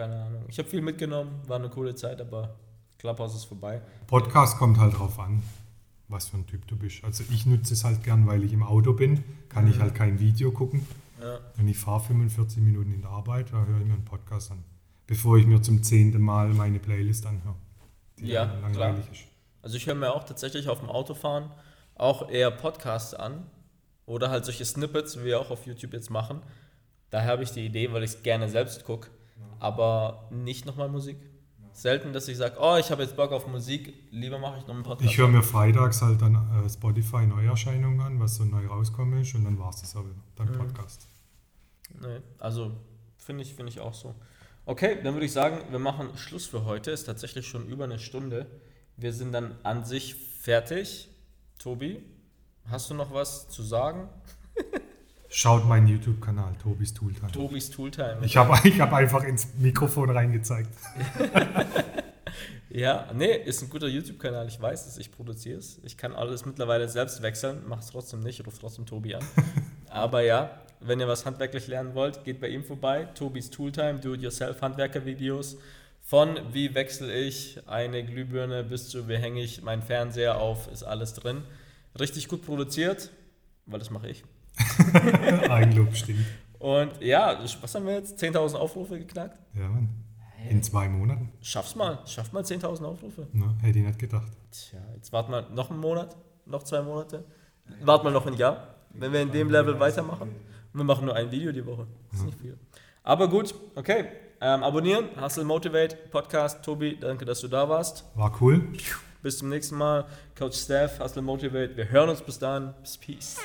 Keine Ahnung. Ich habe viel mitgenommen, war eine coole Zeit, aber Clubhouse ist vorbei. Podcast kommt halt drauf an, was für ein Typ du bist. Also ich nutze es halt gern, weil ich im Auto bin, kann ich halt kein Video gucken. Ja. Und ich fahre 45 Minuten in der Arbeit, da höre ich mir einen Podcast an. Bevor ich mir zum zehnten Mal meine Playlist anhöre. Die Ja, langweilig ist. Also ich höre mir auch tatsächlich auf dem Autofahren auch eher Podcasts an oder halt solche Snippets, wie wir auch auf YouTube jetzt machen. Daher habe ich die Idee, weil ich es gerne selbst gucke, aber nicht nochmal Musik. Selten, dass ich sage, oh, ich habe jetzt Bock auf Musik, lieber mache ich noch einen Podcast. Ich höre mir freitags halt dann äh, Spotify Neuerscheinungen an, was so neu rauskommt ist und dann war es das wieder. Dann Mhm. Podcast. Nee, also finde ich, finde ich auch so. Okay, dann würde ich sagen, wir machen Schluss für heute. Ist tatsächlich schon über eine Stunde. Wir sind dann an sich fertig. Tobi, hast du noch was zu sagen? Schaut meinen YouTube-Kanal, Tobis Tooltime. Tobis Tooltime. Ich habe ich hab einfach ins Mikrofon reingezeigt. Ja, nee, ist ein guter YouTube-Kanal. Ich weiß es, ich produziere es. Ich kann alles mittlerweile selbst wechseln, mache es trotzdem nicht, rufe trotzdem Tobi an. Aber ja, wenn ihr was handwerklich lernen wollt, geht bei ihm vorbei. Tobis Tooltime, Do-it-yourself Handwerker-Videos. Von wie wechsle ich eine Glühbirne bis zu wie hänge ich meinen Fernseher auf, ist alles drin. Richtig gut produziert, weil das mache ich. Eigenlob stimmt. Und ja, was haben wir jetzt? 10.000 Aufrufe geknackt? Ja, Mann. In zwei Monaten. Schaff's mal, schafft mal 10.000 Aufrufe. Ne? Hätte ich nicht gedacht. Tja, jetzt warten wir noch einen Monat, noch zwei Monate. Warten wir noch ein Jahr, wenn wir in dem Level weitermachen. Und wir machen nur ein Video die Woche. Das ist nicht viel. Aber gut, okay. Ähm, abonnieren, Hustle Motivate, Podcast. Tobi, danke, dass du da warst. War cool. Bis zum nächsten Mal. Coach Steph, Hustle Motivate. Wir hören uns bis dann. Bis Peace.